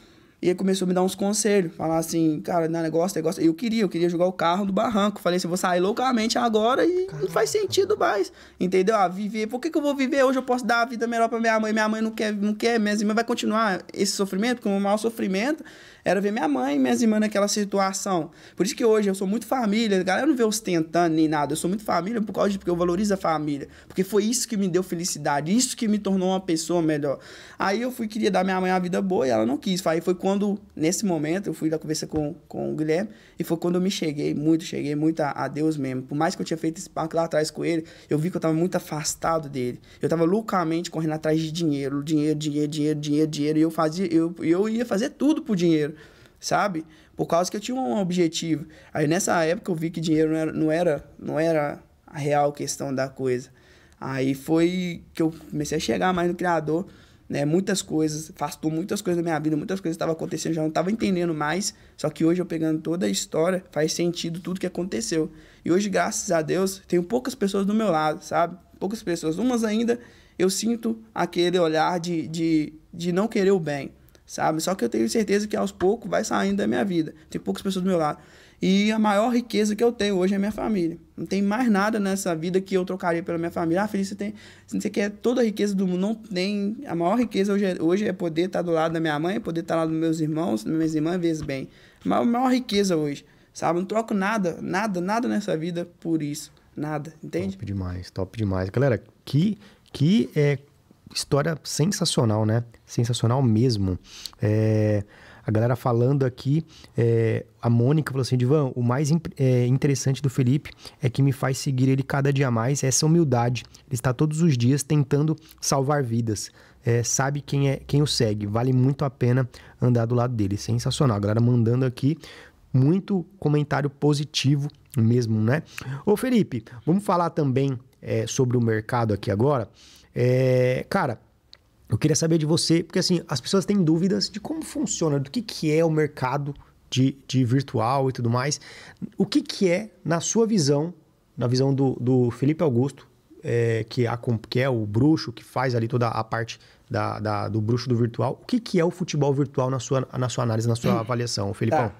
E ele começou a me dar uns conselhos, falar assim, cara, não, negócio, negócio. Eu queria, eu queria jogar o carro do barranco. Falei assim, eu vou sair loucamente agora e Caramba. não faz sentido mais. Entendeu? Ah, viver. Por que, que eu vou viver hoje? Eu posso dar a vida melhor pra minha mãe. Minha mãe não quer, não quer, minha irmã vai continuar esse sofrimento, como o maior sofrimento era ver minha mãe e minhas irmãs naquela situação. Por isso que hoje eu sou muito família, a galera não vê ostentando nem nada, eu sou muito família por causa de porque eu valorizo a família, porque foi isso que me deu felicidade, isso que me tornou uma pessoa melhor. Aí eu fui queria dar minha mãe uma vida boa e ela não quis. Aí foi quando nesse momento eu fui da conversa com, com o Guilherme e foi quando eu me cheguei muito, cheguei muito a, a Deus mesmo. Por mais que eu tinha feito esse parque lá atrás com ele, eu vi que eu tava muito afastado dele. Eu tava loucamente correndo atrás de dinheiro, dinheiro, dinheiro, dinheiro, dinheiro, dinheiro, e eu fazia eu, eu ia fazer tudo por dinheiro sabe? Por causa que eu tinha um objetivo. Aí nessa época eu vi que dinheiro não era, não era, não era a real questão da coisa. Aí foi que eu comecei a chegar mais no criador, né? Muitas coisas, afastou muitas coisas da minha vida, muitas coisas estavam acontecendo, já não estava entendendo mais. Só que hoje eu pegando toda a história, faz sentido tudo que aconteceu. E hoje, graças a Deus, tenho poucas pessoas do meu lado, sabe? Poucas pessoas. Umas ainda eu sinto aquele olhar de, de, de não querer o bem sabe? Só que eu tenho certeza que aos poucos vai saindo da minha vida. Tem poucas pessoas do meu lado. E a maior riqueza que eu tenho hoje é minha família. Não tem mais nada nessa vida que eu trocaria pela minha família. Ah, Feliz, você tem. Você quer toda a riqueza do mundo. Não tem. A maior riqueza hoje é, hoje é poder estar do lado da minha mãe, poder estar lado dos meus irmãos, minhas irmãs, vezes bem. A maior, maior riqueza hoje. Sabe? Não troco nada, nada, nada nessa vida por isso. Nada. Entende? Top demais, top demais. Galera, que, que é, história sensacional, né? Sensacional mesmo. É, a galera falando aqui, é, a Mônica falou assim: Divan, o mais é, interessante do Felipe é que me faz seguir ele cada dia mais, essa humildade. Ele está todos os dias tentando salvar vidas. É, sabe quem é quem o segue. Vale muito a pena andar do lado dele. Sensacional. A galera mandando aqui muito comentário positivo mesmo, né? Ô Felipe, vamos falar também é, sobre o mercado aqui agora. É, cara, eu queria saber de você, porque assim, as pessoas têm dúvidas de como funciona, do que, que é o mercado de, de virtual e tudo mais. O que, que é, na sua visão, na visão do, do Felipe Augusto, é, que, é a, que é o bruxo, que faz ali toda a parte da, da, do bruxo do virtual, o que, que é o futebol virtual na sua, na sua análise, na sua avaliação, Felipão? Tá.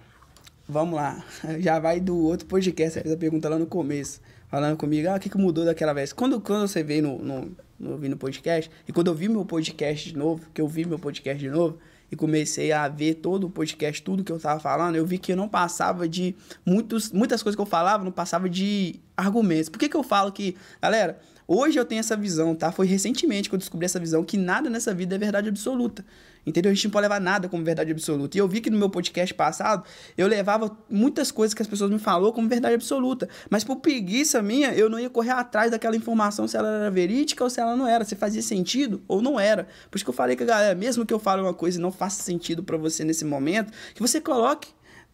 Vamos lá. Já vai do outro podcast, você fez a pergunta lá no começo, falando comigo, ah, o que, que mudou daquela vez? Quando, quando você veio no, no eu vi no podcast. E quando eu vi meu podcast de novo, que eu vi meu podcast de novo, e comecei a ver todo o podcast, tudo que eu tava falando, eu vi que eu não passava de muitos, muitas coisas que eu falava, não passava de argumentos. Por que, que eu falo que, galera, hoje eu tenho essa visão, tá? Foi recentemente que eu descobri essa visão que nada nessa vida é verdade absoluta. Entendeu? A gente não pode levar nada como verdade absoluta. E eu vi que no meu podcast passado, eu levava muitas coisas que as pessoas me falaram como verdade absoluta. Mas por preguiça minha, eu não ia correr atrás daquela informação se ela era verídica ou se ela não era. Se fazia sentido ou não era. Por isso que eu falei a galera, mesmo que eu fale uma coisa e não faça sentido para você nesse momento, que você coloque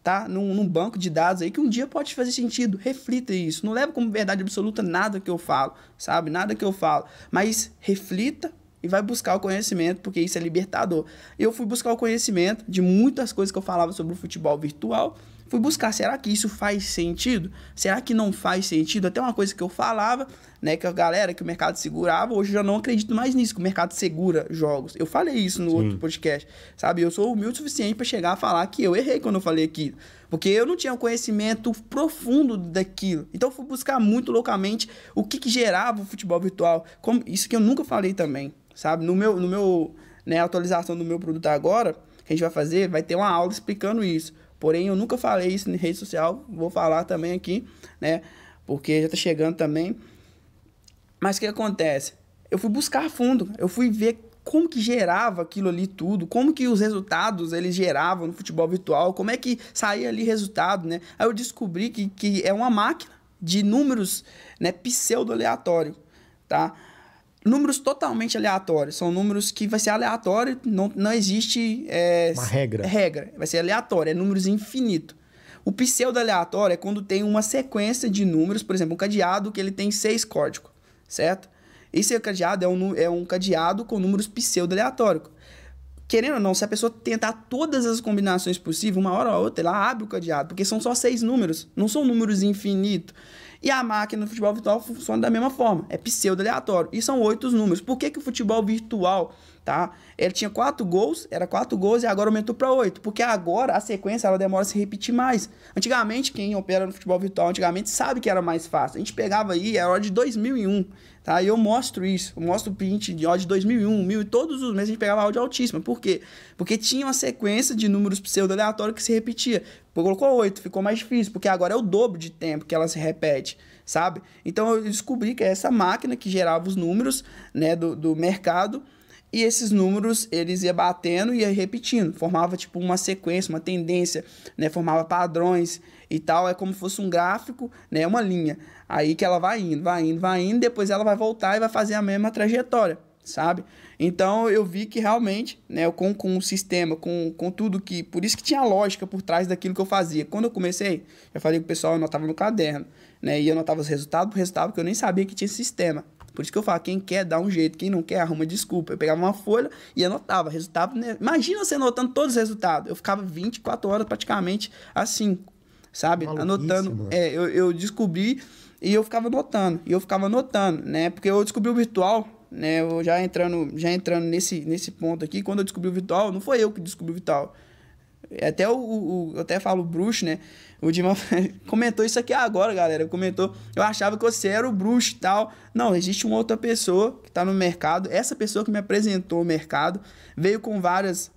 tá? Num, num, banco de dados aí que um dia pode fazer sentido. Reflita isso. Não leva como verdade absoluta nada que eu falo, sabe? Nada que eu falo. Mas reflita e vai buscar o conhecimento, porque isso é libertador. Eu fui buscar o conhecimento de muitas coisas que eu falava sobre o futebol virtual. Fui buscar, será que isso faz sentido? Será que não faz sentido? Até uma coisa que eu falava, né, que a galera, que o mercado segurava, hoje eu já não acredito mais nisso, que o mercado segura jogos. Eu falei isso no Sim. outro podcast, sabe? Eu sou humilde o suficiente para chegar a falar que eu errei quando eu falei aquilo. Porque eu não tinha um conhecimento profundo daquilo. Então eu fui buscar muito loucamente o que, que gerava o futebol virtual. Como, isso que eu nunca falei também sabe? No meu, no meu né, atualização do meu produto agora, que a gente vai fazer, vai ter uma aula explicando isso. Porém, eu nunca falei isso em rede social, vou falar também aqui, né? Porque já tá chegando também. Mas o que acontece? Eu fui buscar fundo, eu fui ver como que gerava aquilo ali tudo, como que os resultados eles geravam no futebol virtual, como é que saía ali resultado, né? Aí eu descobri que, que é uma máquina de números, né, pseudo aleatório, tá? Números totalmente aleatórios. São números que vai ser aleatório, não, não existe. É, uma regra. Regra. Vai ser aleatório, é números infinito. O pseudo aleatório é quando tem uma sequência de números, por exemplo, um cadeado que ele tem seis códigos, certo? Esse cadeado é um, é um cadeado com números pseudo aleatórios. Querendo ou não, se a pessoa tentar todas as combinações possíveis, uma hora ou outra, ela abre o cadeado, porque são só seis números, não são números infinitos. E a máquina no futebol virtual funciona da mesma forma, é pseudo aleatório. E são oito números. Por que, que o futebol virtual tá? Ele tinha quatro gols, era quatro gols e agora aumentou para oito, porque agora a sequência ela demora a se repetir mais. Antigamente, quem opera no futebol virtual antigamente sabe que era mais fácil. A gente pegava aí, era hora de 2001, tá? E eu mostro isso, eu mostro print de hora de 2001, mil e todos os meses a gente pegava áudio altíssima. Por quê? Porque tinha uma sequência de números pseudo-aleatórios que se repetia. Colocou oito, ficou mais difícil, porque agora é o dobro de tempo que ela se repete sabe? Então eu descobri que é essa máquina que gerava os números né, do, do mercado e esses números eles ia batendo e ia repetindo, formava tipo uma sequência, uma tendência, né, formava padrões e tal, é como se fosse um gráfico, né, uma linha. Aí que ela vai indo, vai indo, vai indo, depois ela vai voltar e vai fazer a mesma trajetória, sabe? Então eu vi que realmente, né, com, com o sistema, com, com tudo que. Por isso que tinha lógica por trás daquilo que eu fazia. Quando eu comecei, eu falei que o pessoal anotava no caderno né? E eu anotava os resultados por resultado, porque eu nem sabia que tinha sistema. Por isso que eu falo, quem quer dá um jeito, quem não quer arruma desculpa. Eu pegava uma folha e anotava resultado. Né? Imagina você anotando todos os resultados. Eu ficava 24 horas praticamente assim, sabe? Anotando. É, eu, eu descobri e eu ficava anotando. E eu ficava anotando, né? Porque eu descobri o virtual, né? Eu já entrando, já entrando nesse, nesse ponto aqui, quando eu descobri o virtual, não foi eu que descobri o virtual. Até o, o eu até falo bruxo, né? O Dimão comentou isso aqui agora, galera. Comentou. Eu achava que você era o bruxo e tal. Não, existe uma outra pessoa que está no mercado. Essa pessoa que me apresentou o mercado veio com várias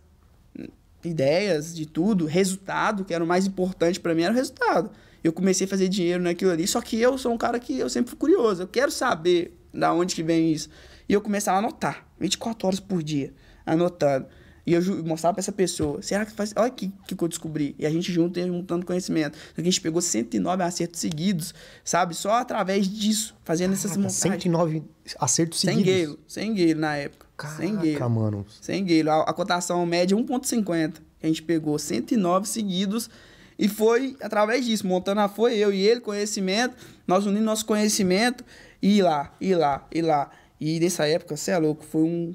ideias de tudo, resultado, que era o mais importante para mim, era o resultado. Eu comecei a fazer dinheiro naquilo ali, só que eu sou um cara que eu sempre fui curioso. Eu quero saber da onde que vem isso. E eu comecei a anotar, 24 horas por dia, anotando. E eu mostrava pra essa pessoa. Será que faz. Olha o que, que eu descobri. E a gente junto ia juntando conhecimento. A gente pegou 109 acertos seguidos, sabe? Só através disso, fazendo essas montagens. 109 acertos seguidos. Sem gueiro, sem gueiro na época. Caraca, sem gueiro. mano. Sem gueiro. A, a cotação média 1,50. A gente pegou 109 seguidos. E foi através disso, montando a foi eu e ele, conhecimento, nós unimos nosso conhecimento e ir lá, ir lá, ir lá. E nessa época, você é louco, foi um,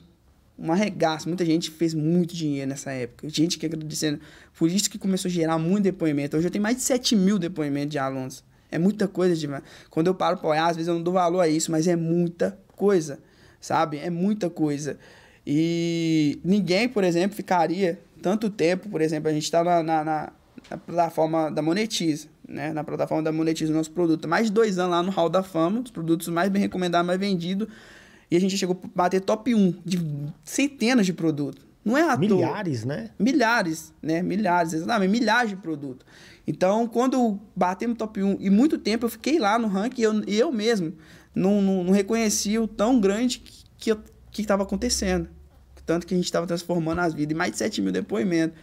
um arregaço. Muita gente fez muito dinheiro nessa época. Gente que agradecendo. Por isso que começou a gerar muito depoimento. Hoje eu tenho mais de 7 mil depoimentos de alunos. É muita coisa demais. Quando eu paro para olhar, às vezes eu não dou valor a isso, mas é muita coisa, sabe? É muita coisa. E ninguém, por exemplo, ficaria tanto tempo, por exemplo, a gente está na, na, na, plataforma da Monetiza, né? Na plataforma da Monetiza, o nosso produto. Mais de dois anos lá no Hall da Fama, os produtos mais bem recomendados, mais vendidos. E a gente chegou a bater top 1 de centenas de produtos. Não é à Milhares, toa. né? Milhares, né? Milhares, exatamente. Milhares de produtos. Então, quando batemos top 1 e muito tempo, eu fiquei lá no ranking e eu, eu mesmo não, não, não reconhecia o tão grande que estava acontecendo. Tanto que a gente estava transformando as vidas. E mais de 7 mil depoimentos.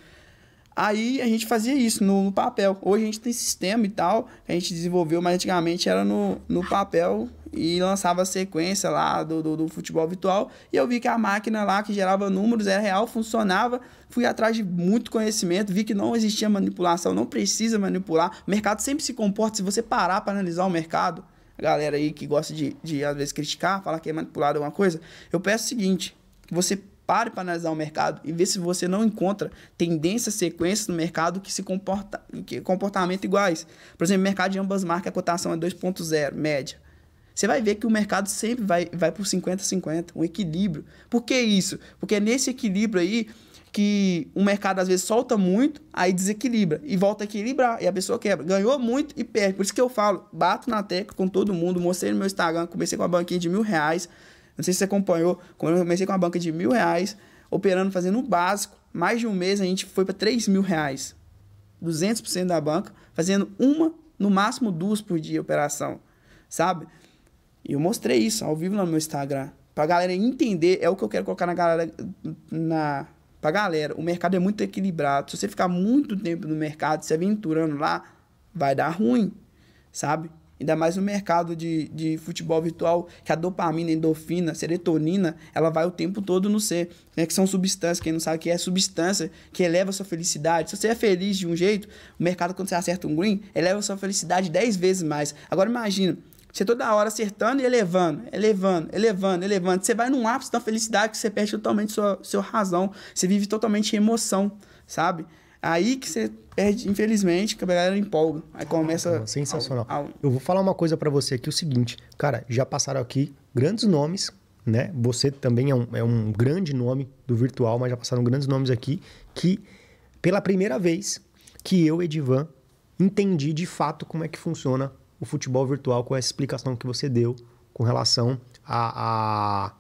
Aí a gente fazia isso no, no, papel. Hoje a gente tem sistema e tal, a gente desenvolveu, mas antigamente era no, no papel e lançava a sequência lá do, do, do, futebol virtual. E eu vi que a máquina lá que gerava números era real, funcionava. Fui atrás de muito conhecimento, vi que não existia manipulação, não precisa manipular. O mercado sempre se comporta, se você parar para analisar o mercado, a galera aí que gosta de, de às vezes criticar, falar que é manipulado alguma coisa, eu peço o seguinte: que você pare para analisar o mercado e ver se você não encontra tendências, sequências no mercado que se comporta que comportamento iguais. Por exemplo, mercado de ambas marcas, a cotação é 2.0, média. Você vai ver que o mercado sempre vai, vai por 50-50, um equilíbrio. Por que isso? Porque é nesse equilíbrio aí que o mercado às vezes solta muito, aí desequilibra e volta a equilibrar e a pessoa quebra. Ganhou muito e perde. Por isso que eu falo, bato na tecla com todo mundo, mostrei no meu Instagram, comecei com a banquinha de mil reais. Não sei se você acompanhou, quando eu comecei com uma banca de mil reais, operando, fazendo o básico, mais de um mês a gente foi para 3 mil reais. 200% da banca, fazendo uma, no máximo duas por dia operação, sabe? E eu mostrei isso ao vivo no meu Instagram. Pra galera entender, é o que eu quero colocar na galera, na, pra galera. O mercado é muito equilibrado. Se você ficar muito tempo no mercado, se aventurando lá, vai dar ruim, sabe? Ainda mais no mercado de, de futebol virtual, que a dopamina, endorfina, serotonina, ela vai o tempo todo no ser. Né? Que são substâncias, quem não sabe que é substância, que eleva a sua felicidade. Se você é feliz de um jeito, o mercado, quando você acerta um green, eleva a sua felicidade 10 vezes mais. Agora imagina, você toda hora acertando e elevando, elevando, elevando, elevando. Você vai num ápice da felicidade que você perde totalmente sua, sua razão. Você vive totalmente em emoção, sabe? Aí que você perde, infelizmente, que a galera empolga. Aí começa. Ah, sensacional. Eu vou falar uma coisa para você aqui: o seguinte, cara, já passaram aqui grandes nomes né? Você também é um, é um grande nome do virtual, mas já passaram grandes nomes aqui, que pela primeira vez que eu, Edivan, entendi de fato como é que funciona o futebol virtual com essa explicação que você deu com relação a, a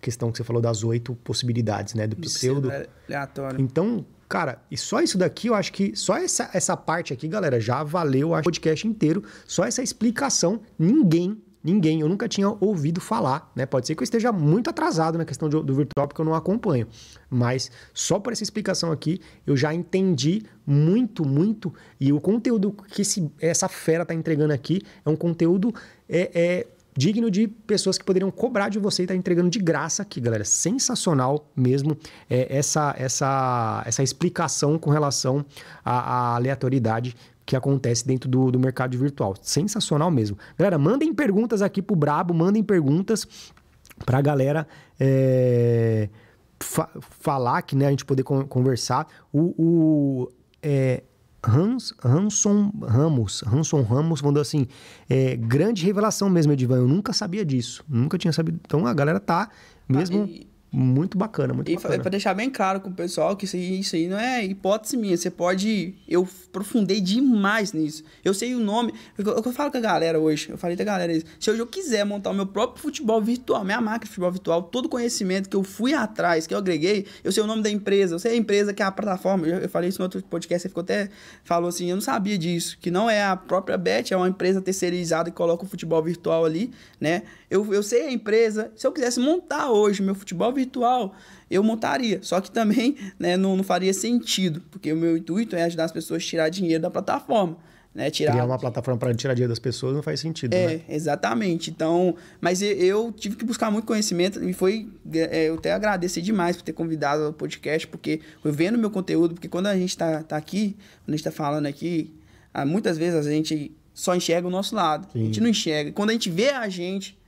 questão que você falou das oito possibilidades, né? Do, do pseudo. Aleatório. Então, cara, e só isso daqui, eu acho que só essa, essa parte aqui, galera, já valeu o podcast inteiro. Só essa explicação, ninguém ninguém, eu nunca tinha ouvido falar, né? Pode ser que eu esteja muito atrasado na questão do, do virtual porque eu não acompanho, mas só por essa explicação aqui eu já entendi muito, muito e o conteúdo que esse, essa fera tá entregando aqui é um conteúdo é, é digno de pessoas que poderiam cobrar de você e tá entregando de graça aqui, galera. Sensacional mesmo é, essa, essa, essa explicação com relação à aleatoriedade que acontece dentro do, do mercado virtual. Sensacional mesmo. Galera, mandem perguntas aqui pro Brabo, mandem perguntas pra galera é, fa falar, que né, a gente poder conversar. O, o é, Hans, Hanson Ramos, Hanson Ramos mandou assim, é, grande revelação mesmo, Edivan, eu nunca sabia disso, nunca tinha sabido. Então a galera tá mesmo... Ah, e muito bacana, muito e bacana. E para deixar bem claro com o pessoal que isso aí, isso aí não é hipótese minha. Você pode. Eu aprofundei demais nisso. Eu sei o nome. Eu, eu falo com a galera hoje. Eu falei da galera isso. Se hoje eu quiser montar o meu próprio futebol virtual, minha máquina de futebol virtual, todo o conhecimento que eu fui atrás, que eu agreguei, eu sei o nome da empresa, eu sei a empresa que é a plataforma. Eu, eu falei isso no outro podcast, você ficou até. Falou assim, eu não sabia disso. Que não é a própria Bet, é uma empresa terceirizada que coloca o futebol virtual ali, né? Eu, eu sei a empresa. Se eu quisesse montar hoje meu futebol virtual, eu montaria. Só que também né, não, não faria sentido, porque o meu intuito é ajudar as pessoas a tirar dinheiro da plataforma. Né, tirar... Criar uma plataforma para tirar dinheiro das pessoas não faz sentido, é, né? exatamente. Então, mas eu tive que buscar muito conhecimento e foi, é, eu até agradecer demais por ter convidado o podcast, porque eu vendo meu conteúdo, porque quando a gente tá, tá aqui, quando a gente tá falando aqui, ah, muitas vezes a gente só enxerga o nosso lado, Sim. a gente não enxerga. Quando a gente vê a gente,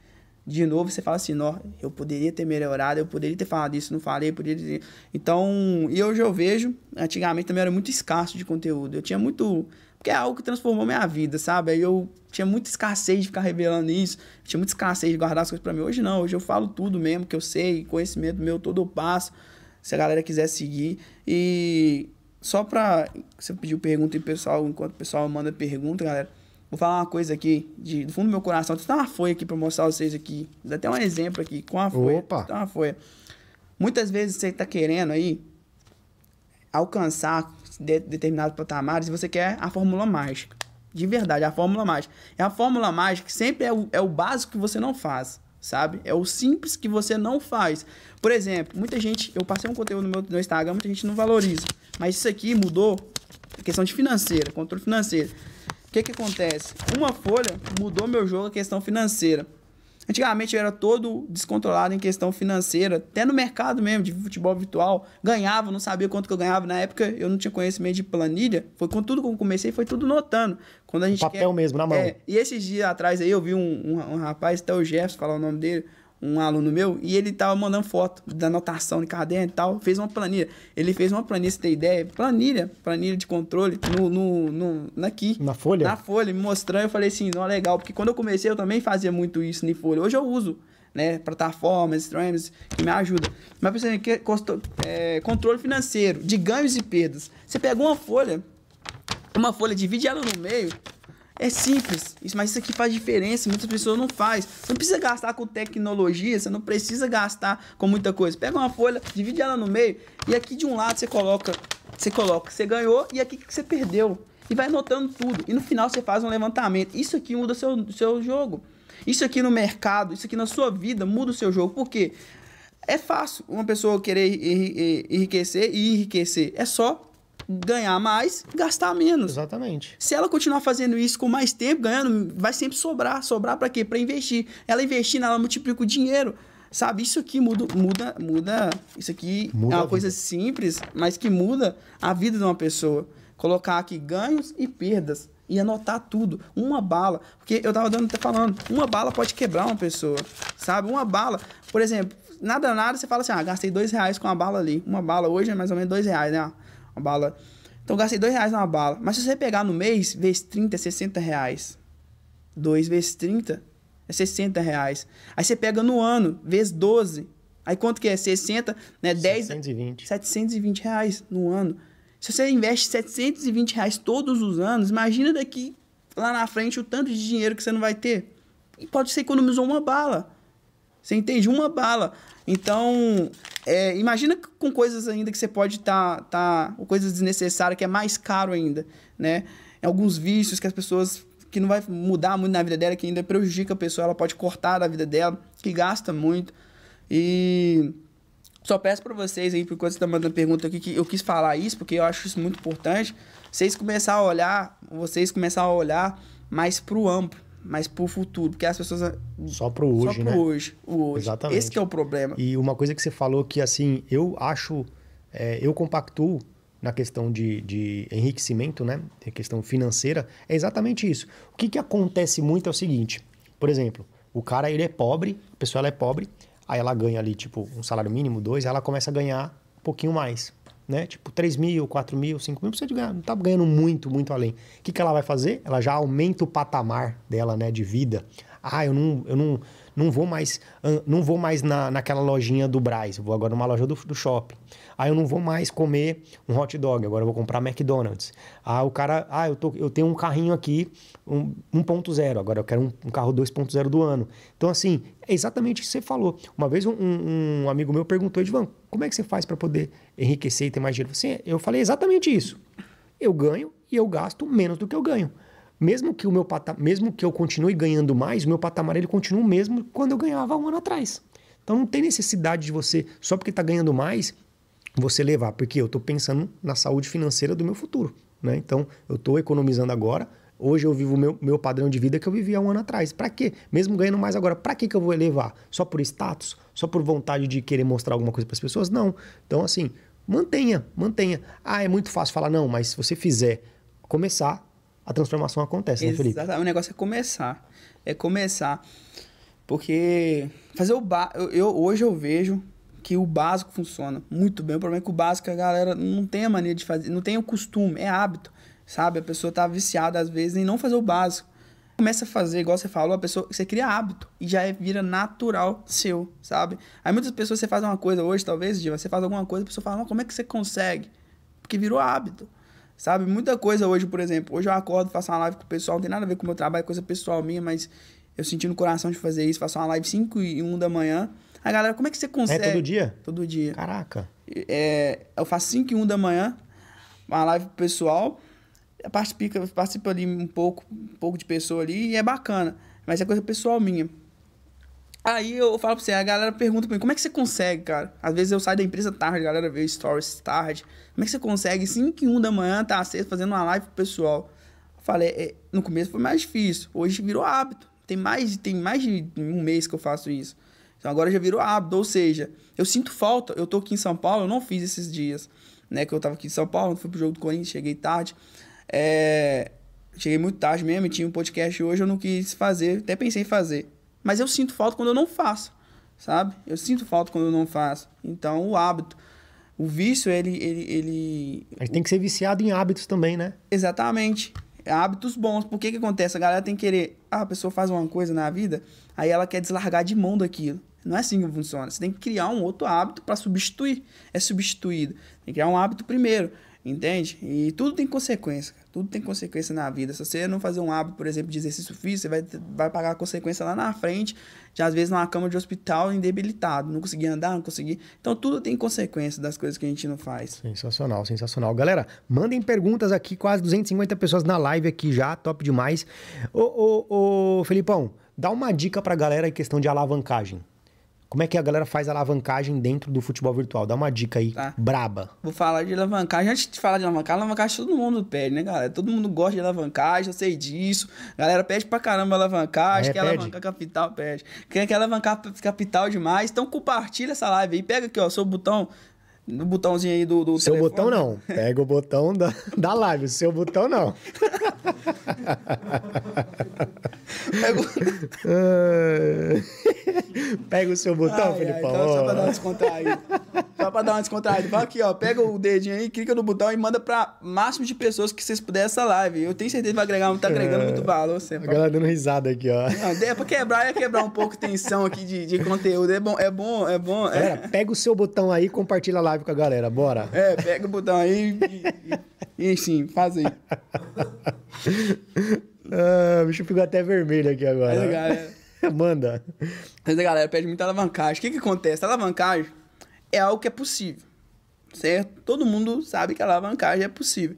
de novo você fala assim, ó, eu poderia ter melhorado, eu poderia ter falado isso, não falei, poderia ter... Então, e hoje eu vejo, antigamente também era muito escasso de conteúdo. Eu tinha muito, porque é algo que transformou minha vida, sabe? Aí eu tinha muita escassez de ficar revelando isso, tinha muita escassez de guardar as coisas para mim. Hoje não, hoje eu falo tudo mesmo que eu sei, conhecimento meu todo eu passo. Se a galera quiser seguir e só para você pediu pergunta e pessoal, enquanto o pessoal manda pergunta, galera, Vou falar uma coisa aqui, de, do fundo do meu coração. Tem uma folha aqui para mostrar vocês aqui. Dá até um exemplo aqui com a folha. Opa! Tem uma folha. Muitas vezes você está querendo aí alcançar de, determinados patamares e você quer a fórmula mágica. De verdade, a fórmula mágica. E a fórmula mágica sempre é o, é o básico que você não faz, sabe? É o simples que você não faz. Por exemplo, muita gente, eu passei um conteúdo no meu no Instagram, muita gente não valoriza. Mas isso aqui mudou a questão de financeira, controle financeiro que que acontece? Uma folha mudou meu jogo a questão financeira. Antigamente eu era todo descontrolado em questão financeira, até no mercado mesmo de futebol virtual, ganhava, não sabia quanto que eu ganhava na época, eu não tinha conhecimento de planilha. Foi com tudo que eu comecei, foi tudo notando. Quando a gente papel quer, mesmo na mão. É, e esses dias atrás aí eu vi um, um, um rapaz, até o Jefferson, falar o nome dele, um aluno meu, e ele tava mandando foto da anotação de caderno e tal, fez uma planilha. Ele fez uma planilha, se tem ideia, planilha, planilha de controle, no, no, no, aqui. Na folha? Na folha, me mostrando, eu falei assim, não, é legal, porque quando eu comecei eu também fazia muito isso em folha. Hoje eu uso, né, plataformas, streams, que me ajuda. Mas, por exemplo, que, é, controle financeiro, de ganhos e perdas. Você pega uma folha, uma folha, divide ela no meio, é simples, mas isso aqui faz diferença, muitas pessoas não faz. Você não precisa gastar com tecnologia, você não precisa gastar com muita coisa. Pega uma folha, divide ela no meio e aqui de um lado você coloca, você coloca, você ganhou e aqui que você perdeu. E vai anotando tudo. E no final você faz um levantamento. Isso aqui muda seu, seu jogo. Isso aqui no mercado, isso aqui na sua vida muda o seu jogo. Por quê? É fácil uma pessoa querer enriquecer e enriquecer. É só ganhar mais, gastar menos. Exatamente. Se ela continuar fazendo isso com mais tempo, ganhando, vai sempre sobrar. Sobrar para quê? Para investir. Ela investindo, ela multiplica o dinheiro. Sabe, isso aqui muda, muda, muda. Isso aqui muda é uma coisa simples, mas que muda a vida de uma pessoa. Colocar aqui ganhos e perdas e anotar tudo. Uma bala, porque eu tava dando até falando, uma bala pode quebrar uma pessoa, sabe? Uma bala, por exemplo, nada nada, você fala assim, ah, gastei dois reais com uma bala ali. Uma bala hoje é mais ou menos dois reais, né? Uma bala. Então, gastei dois reais numa bala. Mas se você pegar no mês, vezes 30, 60 reais. 2 vezes 30, É 60 reais. Aí você pega no ano, vezes 12. Aí quanto que é? 60, né? 10... 720. 720 reais no ano. Se você investe 720 reais todos os anos, imagina daqui lá na frente o tanto de dinheiro que você não vai ter. E pode ser economizou uma bala. Você entende? Uma bala. Então, é, imagina com coisas ainda que você pode estar. Tá, tá, coisas desnecessárias, que é mais caro ainda. Né? Alguns vícios que as pessoas. que não vai mudar muito na vida dela, que ainda prejudica a pessoa, ela pode cortar da vida dela, que gasta muito. E. Só peço para vocês aí, por enquanto você tá mandando pergunta aqui, que eu quis falar isso, porque eu acho isso muito importante. Vocês começar a olhar, vocês começar a olhar mais pro amplo mas pro futuro, porque as pessoas só pro hoje, só pro né? hoje, o hoje. Exatamente. Esse é o problema. E uma coisa que você falou que assim, eu acho, é, eu compactuo na questão de, de enriquecimento, né, a questão financeira, é exatamente isso. O que que acontece muito é o seguinte, por exemplo, o cara ele é pobre, a pessoa ela é pobre, aí ela ganha ali tipo um salário mínimo, dois, aí ela começa a ganhar um pouquinho mais né? Tipo, 3 mil, 4 mil, 5 mil, precisa de ganhar, não tá ganhando muito, muito além. O que, que ela vai fazer? Ela já aumenta o patamar dela, né, de vida. Ah, eu não, eu não, não vou mais, não vou mais na, naquela lojinha do Braz, vou agora numa loja do, do shopping. Ah, eu não vou mais comer um hot dog, agora eu vou comprar McDonald's. Ah, o cara, ah, eu, tô, eu tenho um carrinho aqui, um 1.0, agora eu quero um, um carro 2.0 do ano. Então, assim, é exatamente o que você falou. Uma vez um, um amigo meu perguntou, Edvan, como é que você faz para poder enriquecer e ter mais dinheiro? Assim, eu falei exatamente isso. Eu ganho e eu gasto menos do que eu ganho mesmo que o meu mesmo que eu continue ganhando mais, o meu patamar ele continua o mesmo quando eu ganhava um ano atrás. Então não tem necessidade de você, só porque está ganhando mais, você levar, porque eu estou pensando na saúde financeira do meu futuro. Né? Então eu estou economizando agora. Hoje eu vivo o meu, meu padrão de vida que eu vivia um ano atrás. Para quê? Mesmo ganhando mais agora, para que, que eu vou elevar? Só por status? Só por vontade de querer mostrar alguma coisa para as pessoas? Não. Então, assim, mantenha, mantenha. Ah, é muito fácil falar, não, mas se você fizer começar, a transformação acontece, né, Felipe? Exatamente. O negócio é começar. É começar. Porque fazer o ba... eu, eu, hoje eu vejo que o básico funciona muito bem. O problema é que o básico a galera não tem a mania de fazer, não tem o costume, é hábito, sabe? A pessoa tá viciada às vezes em não fazer o básico. Começa a fazer, igual você falou, a pessoa, você cria hábito e já é, vira natural seu, sabe? Aí muitas pessoas você faz uma coisa hoje, talvez, Diva, você faz alguma coisa, a pessoa fala, como é que você consegue? Porque virou hábito. Sabe? Muita coisa hoje, por exemplo. Hoje eu acordo, faço uma live com o pessoal, não tem nada a ver com o meu trabalho, é coisa pessoal minha, mas eu senti no coração de fazer isso. Faço uma live 5 e 1 da manhã. Aí, galera, como é que você consegue? É todo dia? Todo dia. Caraca. É, eu faço 5 e 1 da manhã, uma live pro pessoal. Participa, participa ali um pouco, um pouco de pessoa ali e é bacana. Mas é coisa pessoal minha. Aí eu falo pra você, a galera pergunta pra mim, como é que você consegue, cara? Às vezes eu saio da empresa tarde, a galera vê stories tarde. Como é que você consegue 5 e 1 da manhã, tá cedo, fazendo uma live pro pessoal? Eu falei, é, no começo foi mais difícil, hoje virou hábito. Tem mais, tem mais de um mês que eu faço isso. Então agora já virou hábito, ou seja, eu sinto falta, eu tô aqui em São Paulo, eu não fiz esses dias, né? Que eu tava aqui em São Paulo, fui pro jogo do Corinthians, cheguei tarde. É, cheguei muito tarde mesmo, tinha um podcast hoje, eu não quis fazer, até pensei em fazer. Mas eu sinto falta quando eu não faço, sabe? Eu sinto falta quando eu não faço. Então, o hábito. O vício, ele. ele, ele... Gente tem que ser viciado em hábitos também, né? Exatamente. Hábitos bons. Por que que acontece? A galera tem que querer. Ah, a pessoa faz uma coisa na vida, aí ela quer deslargar de mão daquilo. Não é assim que funciona. Você tem que criar um outro hábito para substituir. É substituído. Tem que criar um hábito primeiro. Entende? E tudo tem consequência. Tudo tem consequência na vida. Se você não fazer um hábito, por exemplo, de exercício físico, você vai, vai pagar a consequência lá na frente, de às vezes numa cama de hospital debilitado, não conseguir andar, não conseguir. Então tudo tem consequência das coisas que a gente não faz. Sensacional, sensacional. Galera, mandem perguntas aqui, quase 250 pessoas na live aqui já, top demais. Ô, ô, ô Felipão, dá uma dica pra galera em questão de alavancagem. Como é que a galera faz alavancagem dentro do futebol virtual? Dá uma dica aí, tá. braba. Vou falar de alavancagem. Antes de falar de alavancagem, alavancagem todo mundo pede, né, galera? Todo mundo gosta de alavancagem, eu sei disso. Galera pede pra caramba alavancagem, é, quer pede. alavancar capital, pede. Quer, quer alavancar capital demais. Então compartilha essa live aí. Pega aqui, ó, seu botão no botãozinho aí do, do Seu telefone. botão não. Pega o botão da, da live. Seu botão não. Pega o... Pega o seu botão, Ai, Felipão. ai, então, só pra dar uma descontraída. Só pra dar uma descontraída. Fala aqui, ó. Pega o dedinho aí, clica no botão e manda pra máximo de pessoas que vocês puderem essa live. Eu tenho certeza que vai agregar, tá agregando muito valor. Você, A galera dando risada aqui, ó. Não, é pra quebrar, é quebrar um pouco a tensão aqui de, de conteúdo. É bom, é bom, é bom. É, Galera, pega o seu botão aí e compartilha a live com a galera. Bora. é, pega o botão aí e, e, e sim, faz aí. Ah, o bicho ficou até vermelho aqui Mas a agora. galera, Manda. mas a galera pede muita alavancagem. O que que acontece? A alavancagem é algo que é possível, certo? Todo mundo sabe que a alavancagem é possível.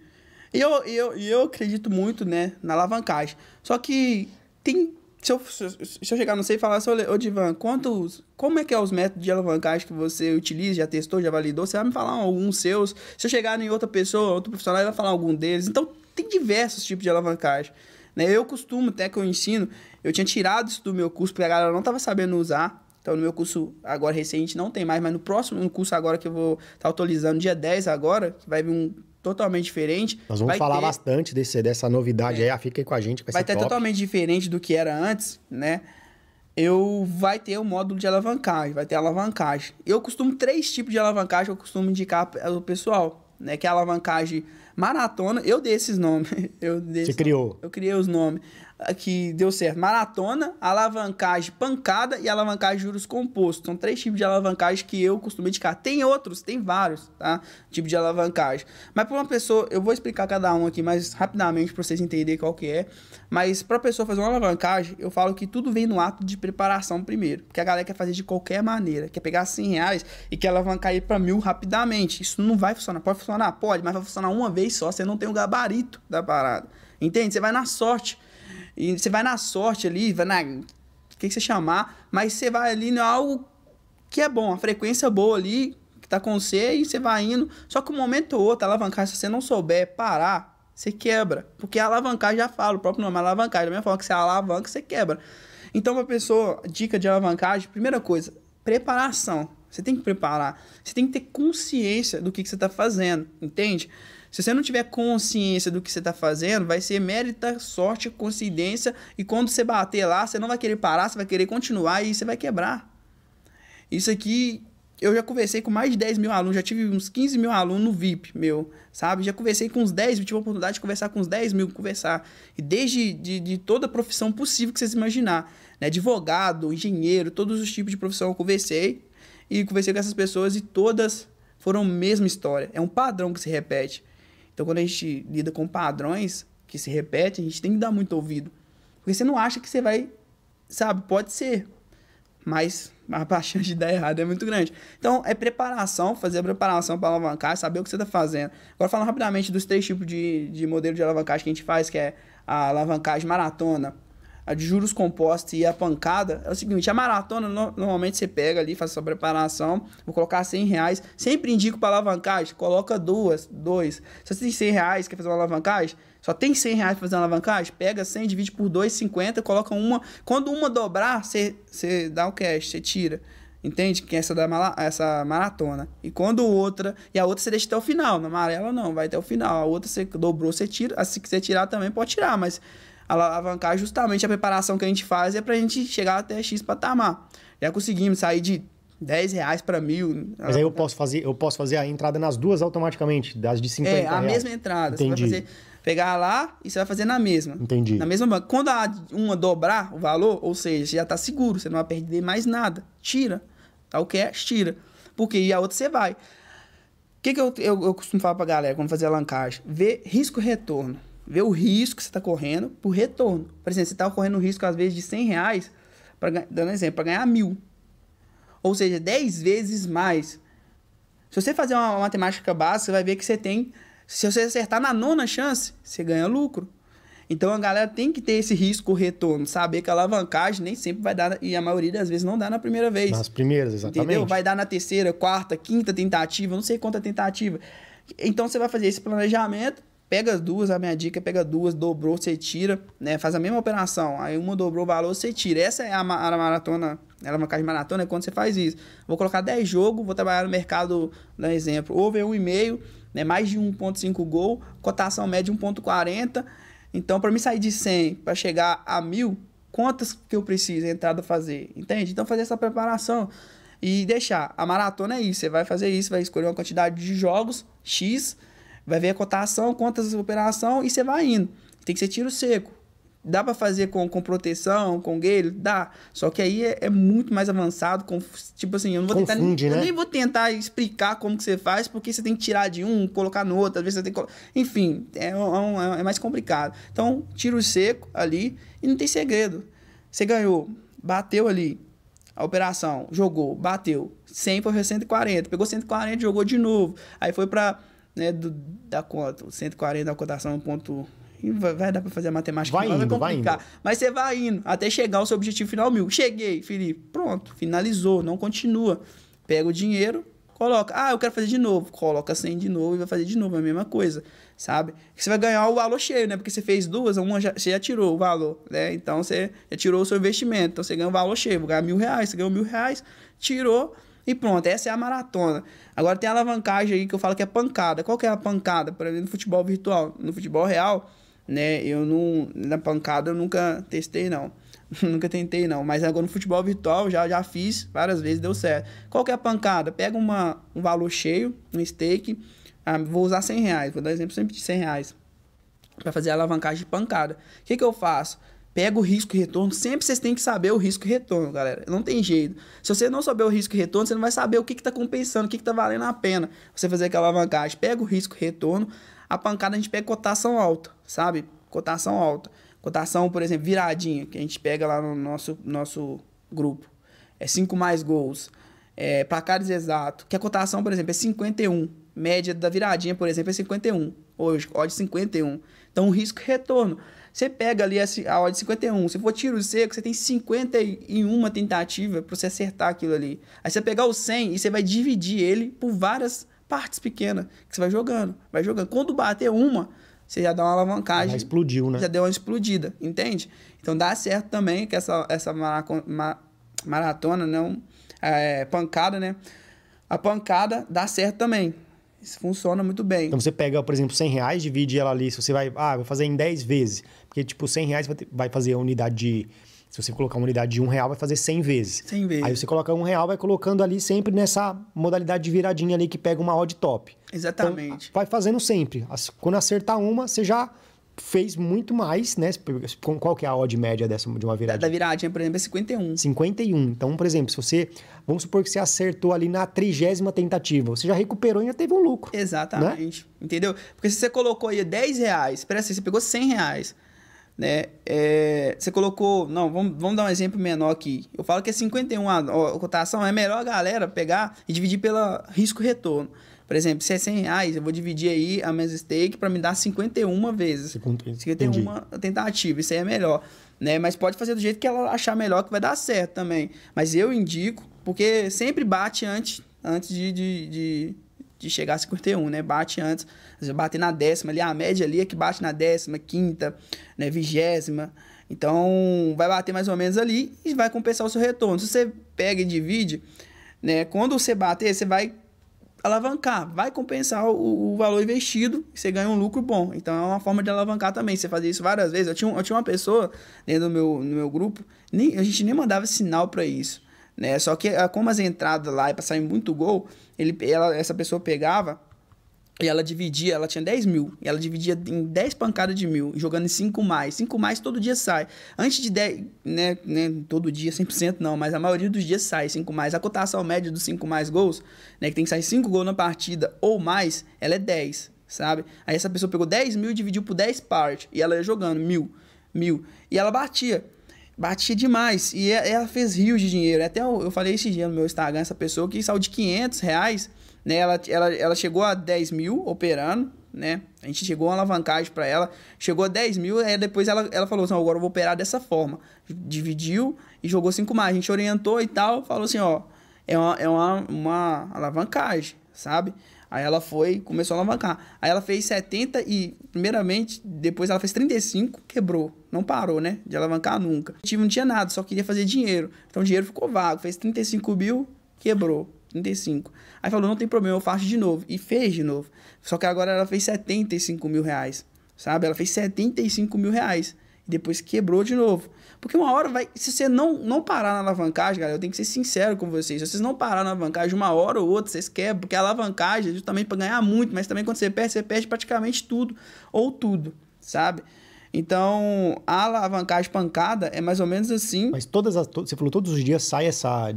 E eu, eu, eu acredito muito, né, na alavancagem. Só que tem... Se eu, se eu- chegar no sei e falar assim, ô, Divan, quantos, como é que é os métodos de alavancagem que você utiliza, já testou, já validou? Você vai me falar alguns seus. Se eu chegar em outra pessoa, outro profissional, ele vai falar algum deles. Então, tem diversos tipos de alavancagem. Né? Eu costumo, até que eu ensino, eu tinha tirado isso do meu curso, porque a galera não estava sabendo usar. Então, no meu curso agora recente não tem mais, mas no próximo no curso agora que eu vou estar atualizando, dia 10 agora, vai vir um totalmente diferente. Nós vamos vai falar ter- bastante desse, dessa novidade aí. Ah, Fica aí com a gente, vai, vai ser ter top. totalmente diferente do que era antes, né? Eu vai ter o módulo de alavancagem, vai ter alavancagem. Eu costumo três tipos de alavancagem que eu costumo indicar ao pessoal, né? Que é a alavancagem maratona. Eu dei esses nomes. Eu dei Você criou. eu criei os nomes que deu certo. Maratona, alavancagem pancada e alavancagem juros compostos. São três tipos de alavancagem que eu costumo indicar. Tem outros, tem vários, tá? Tipo de alavancagem. Mas para uma pessoa, eu vou explicar cada um aqui mais rapidamente para vocês entenderem qual que é. Mas para pessoa fazer uma alavancagem, eu falo que tudo vem no ato de preparação primeiro. Porque a galera quer fazer de qualquer maneira. Quer pegar 100 reais e quer alavancar ele para mil rapidamente. Isso não vai funcionar. Pode funcionar? Pode, mas vai funcionar uma vez só. Você não tem o gabarito da parada. Entende? Você vai na sorte. E você vai na sorte ali, vai na. O que, você chamar, mas você vai ali em algo que é bom, a frequência boa ali, que tá com você, e você vai indo. Só que um momento ou outro, a alavancagem, se você não souber parar, você quebra. Porque a alavancagem já fala, o próprio nome alavancagem. Da mesma forma que você alavanca, você quebra. Então, uma pessoa, dica de alavancagem, primeira coisa, preparação. Você tem que preparar. Você tem que ter consciência do que, que você está fazendo, entende? Se você não tiver consciência do que você está fazendo, vai ser mérita, sorte, coincidência. E quando você bater lá, você não vai querer parar, você vai querer continuar e você vai quebrar. Isso aqui, eu já conversei com mais de 10 mil alunos, já tive uns 15 mil alunos no VIP, meu, sabe? Já conversei com uns 10, tive a oportunidade de conversar com uns 10 mil, conversar. E desde de, de toda a profissão possível que vocês imaginar, né? Advogado, engenheiro, todos os tipos de profissão eu conversei. E conversei com essas pessoas e todas foram a mesma história. É um padrão que se repete. Então, quando a gente lida com padrões que se repetem, a gente tem que dar muito ouvido. Porque você não acha que você vai, sabe? Pode ser, mas a chance de dar errado é muito grande. Então, é preparação, fazer a preparação para alavancar, saber o que você está fazendo. Agora, falando rapidamente dos três tipos de, de modelo de alavancagem que a gente faz, que é a alavancagem maratona, a de juros compostos e a pancada, é o seguinte, a maratona, no- normalmente você pega ali, faz sua preparação, vou colocar 100 reais, sempre indico para alavancagem, coloca duas, dois. Se você tem 100 reais, quer fazer uma alavancagem, só tem 100 reais para fazer uma alavancagem, pega 100, divide por 2, 50, coloca uma, quando uma dobrar, você, você dá o cash, você tira. Entende? Que é essa da mala- essa maratona. E quando outra. E a outra você deixa até o final. Na amarela não, vai até o final. A outra você dobrou, você tira. Ah, Se quiser tirar também, pode tirar. Mas alavancar justamente a preparação que a gente faz é pra gente chegar até X patamar. Já conseguimos sair de 10 reais pra mil. Mas aí eu posso fazer, eu posso fazer a entrada nas duas automaticamente, das de 50 É, a reais. mesma entrada. Entendi. Você vai fazer, pegar lá e você vai fazer na mesma. Entendi. Na mesma banca. Quando a uma dobrar o valor, ou seja, você já tá seguro, você não vai perder mais nada. Tira. Tá o cash, tira. Porque e a outra você vai. O que, que eu, eu, eu costumo falar pra galera quando fazer alavancagem? Ver risco e retorno. Ver o risco que você tá correndo por retorno. Por exemplo, você tá correndo um risco, às vezes, de 100 reais, pra, dando exemplo, para ganhar mil. Ou seja, 10 vezes mais. Se você fazer uma matemática básica, você vai ver que você tem. Se você acertar na nona chance, você ganha lucro. Então a galera tem que ter esse risco retorno, saber que a alavancagem nem sempre vai dar, e a maioria das vezes não dá na primeira vez. Nas primeiras, exatamente. Entendeu? Vai dar na terceira, quarta, quinta tentativa, não sei quanta tentativa. Então você vai fazer esse planejamento, pega as duas, a minha dica é pega duas, dobrou, você tira, né? Faz a mesma operação. Aí uma dobrou o valor, você tira. Essa é a, ma- a maratona, a alavancagem maratona, é quando você faz isso. Vou colocar 10 jogos, vou trabalhar no mercado, um exemplo, over 1,5, né? Mais de 1,5 gol, cotação média 1,40. Então, para mim sair de 100 para chegar a 1000, Quantas que eu preciso entrada fazer? Entende? Então fazer essa preparação e deixar. A maratona é isso. Você vai fazer isso, vai escolher uma quantidade de jogos, X, vai ver a cotação, quantas operação e você vai indo. Tem que ser tiro seco. Dá para fazer com, com proteção, com gale? Dá. Só que aí é, é, muito mais avançado. Com, tipo assim, eu não vou Confunde, tentar. Né? Eu nem vou tentar explicar como que você faz, porque você tem que tirar de um, colocar no outro, às vezes você tem que. Enfim, é, é, é mais complicado. Então, tiro seco ali e não tem segredo. Você ganhou, bateu ali, a operação, jogou, bateu. 100 foi 140, pegou 140, jogou de novo. Aí foi para né, do, da conta, 140 da cotação, ponto vai, vai dar para fazer a matemática, vai, indo, vai. Vai Mas você vai indo até chegar ao seu objetivo final mil. Cheguei, Felipe, pronto, finalizou, não continua. Pega o dinheiro, coloca. Ah, eu quero fazer de novo. Coloca 100 de novo e vai fazer de novo, é a mesma coisa, sabe? Você vai ganhar o valor cheio, né? Porque você fez duas, uma já, você já tirou o valor, né? Então você já tirou o seu investimento. Então você ganha o valor cheio. Vou ganhar mil reais, você ganhou mil reais, tirou e pronto. Essa é a maratona. Agora tem a alavancagem aí que eu falo que é pancada. Qual que é a pancada? Por exemplo, no futebol virtual. No futebol real, né? Eu não. Na pancada eu nunca testei, não. nunca tentei, não. Mas agora no futebol virtual já, já fiz várias vezes, deu certo. Qual que é a pancada? Pega uma, um valor cheio, um stake. Ah, vou usar 100 reais. Vou dar exemplo sempre de 100 reais. Para fazer a alavancagem de pancada. O que, que eu faço? Pega o risco e retorno. Sempre vocês têm que saber o risco e retorno, galera. Não tem jeito. Se você não souber o risco e retorno, você não vai saber o que está compensando, o que está valendo a pena você fazer aquela alavancagem. Pega o risco e retorno. A pancada a gente pega cotação alta, sabe? Cotação alta. Cotação, por exemplo, viradinha, que a gente pega lá no nosso, nosso grupo. É 5 mais gols. É, placares exato. Que a cotação, por exemplo, é 51. Média da viradinha, por exemplo, é 51. Hoje, odd 51. Então, risco e retorno. Você pega ali a odd 51, se for tiro seco, você tem 51 tentativa para você acertar aquilo ali. Aí você pegar o 100 e você vai dividir ele por várias partes pequenas que você vai jogando, vai jogando. Quando bater uma, você já dá uma alavancagem. Já explodiu, né? Já deu uma explodida, entende? Então dá certo também que essa, essa maratona, não, é, pancada, né? A pancada dá certo também. Isso funciona muito bem. Então você pega, por exemplo, 100 reais, divide ela ali. Se você vai, ah, vou fazer em 10 vezes. Porque, tipo, 100 reais vai fazer a unidade de. Se você colocar uma unidade de um real, vai fazer 100 vezes. 100 vezes. Aí você coloca um real, vai colocando ali sempre nessa modalidade de viradinha ali que pega uma odd top. Exatamente. Então, vai fazendo sempre. Quando acertar uma, você já fez muito mais, né? Qual que é a odd média dessa, de uma viradinha? Da viradinha, por exemplo, é 51. 51. Então, por exemplo, se você... Vamos supor que você acertou ali na trigésima tentativa. Você já recuperou e já teve um lucro. Exatamente. Né? Entendeu? Porque se você colocou aí 10 reais, espera assim, você pegou 100 reais, né? É, você colocou... Não, vamos, vamos dar um exemplo menor aqui. Eu falo que é 51 a, a cotação. É melhor a galera pegar e dividir pela risco-retorno. Por exemplo, se é 100 reais, eu vou dividir aí a minha stake para me dar 51 vezes. 51 tentativa, isso aí é melhor. Né? Mas pode fazer do jeito que ela achar melhor que vai dar certo também. Mas eu indico, porque sempre bate antes, antes de, de, de, de chegar a 51, né? Bate antes, bater na décima ali, a média ali é que bate na décima, quinta, né? vigésima. Então, vai bater mais ou menos ali e vai compensar o seu retorno. Se você pega e divide, né? Quando você bater, você vai alavancar, vai compensar o, o, valor investido e você ganha um lucro bom. Então é uma forma de alavancar também. Você fazer isso várias vezes. Eu tinha, eu tinha uma pessoa dentro do meu, no meu grupo, nem, a gente nem mandava sinal para isso. Né? Só que ah, como as entradas lá para sair muito gol, ele, ela, essa pessoa pegava e ela dividia, ela tinha 10 mil. E ela dividia em 10 pancadas de mil, jogando em 5 mais. 5 mais todo dia sai. Antes de 10, né, né, todo dia 100% não, mas a maioria dos dias sai 5 mais. A cotação média dos 5 mais gols, né, que tem que sair 5 gols na partida ou mais, ela é 10, sabe? Aí essa pessoa pegou 10 mil e dividiu por 10 partes. E ela ia jogando mil, mil. E ela batia. Batia demais. E ela fez rios de dinheiro. Até eu, eu falei esse dia no meu Instagram, essa pessoa que saiu de 500 reais né? Ela, ela, ela chegou a 10 mil operando, né? A gente chegou a uma alavancagem para ela, chegou a 10 mil, aí depois ela, ela falou assim, agora eu vou operar dessa forma. Dividiu e jogou 5 mais. A gente orientou e tal, falou assim, ó, é uma, é uma, uma alavancagem, sabe? Aí ela foi, começou a alavancar. Aí ela fez 70 e, primeiramente, depois ela fez 35, quebrou. Não parou, né? De alavancar nunca. O time não tinha nada, só queria fazer dinheiro. Então o dinheiro ficou vago. Fez 35 mil, quebrou. 35. Aí falou, não tem problema, eu faço de novo. E fez de novo. Só que agora ela fez 75 mil reais, sabe? Ela fez 75 mil reais. e depois quebrou de novo. Porque uma hora vai. Se você não, não parar na alavancagem, galera, eu tenho que ser sincero com vocês. Se vocês não parar na alavancagem uma hora ou outra, vocês quebram. Porque a alavancagem é justamente para ganhar muito, mas também quando você perde, você perde praticamente tudo. Ou tudo, sabe? Então, a alavancagem pancada é mais ou menos assim. Mas todas as. Você falou todos os dias sai essa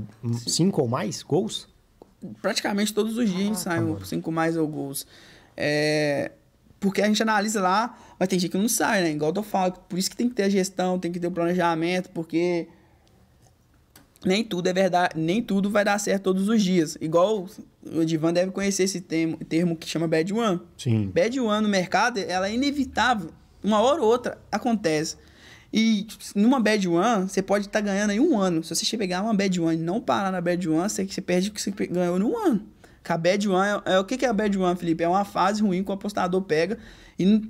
cinco ou mais gols? Praticamente todos os dias ah, sai tá cinco mais ou gols. É, porque a gente analisa lá, mas tem gente que não sai, né? Igual eu falando, por isso que tem que ter a gestão, tem que ter o planejamento, porque nem tudo é verdade, nem tudo vai dar certo todos os dias. Igual o Divan deve conhecer esse termo, termo que chama bad one. Sim. Bad one no mercado, ela é inevitável. Uma hora ou outra acontece. E numa bad one, você pode estar tá ganhando aí um ano. Se você pegar uma bad one e não parar na bad one, você, você perde o que você ganhou no ano. A bad one é, é, o que, que é a bad one, Felipe? É uma fase ruim que o apostador pega e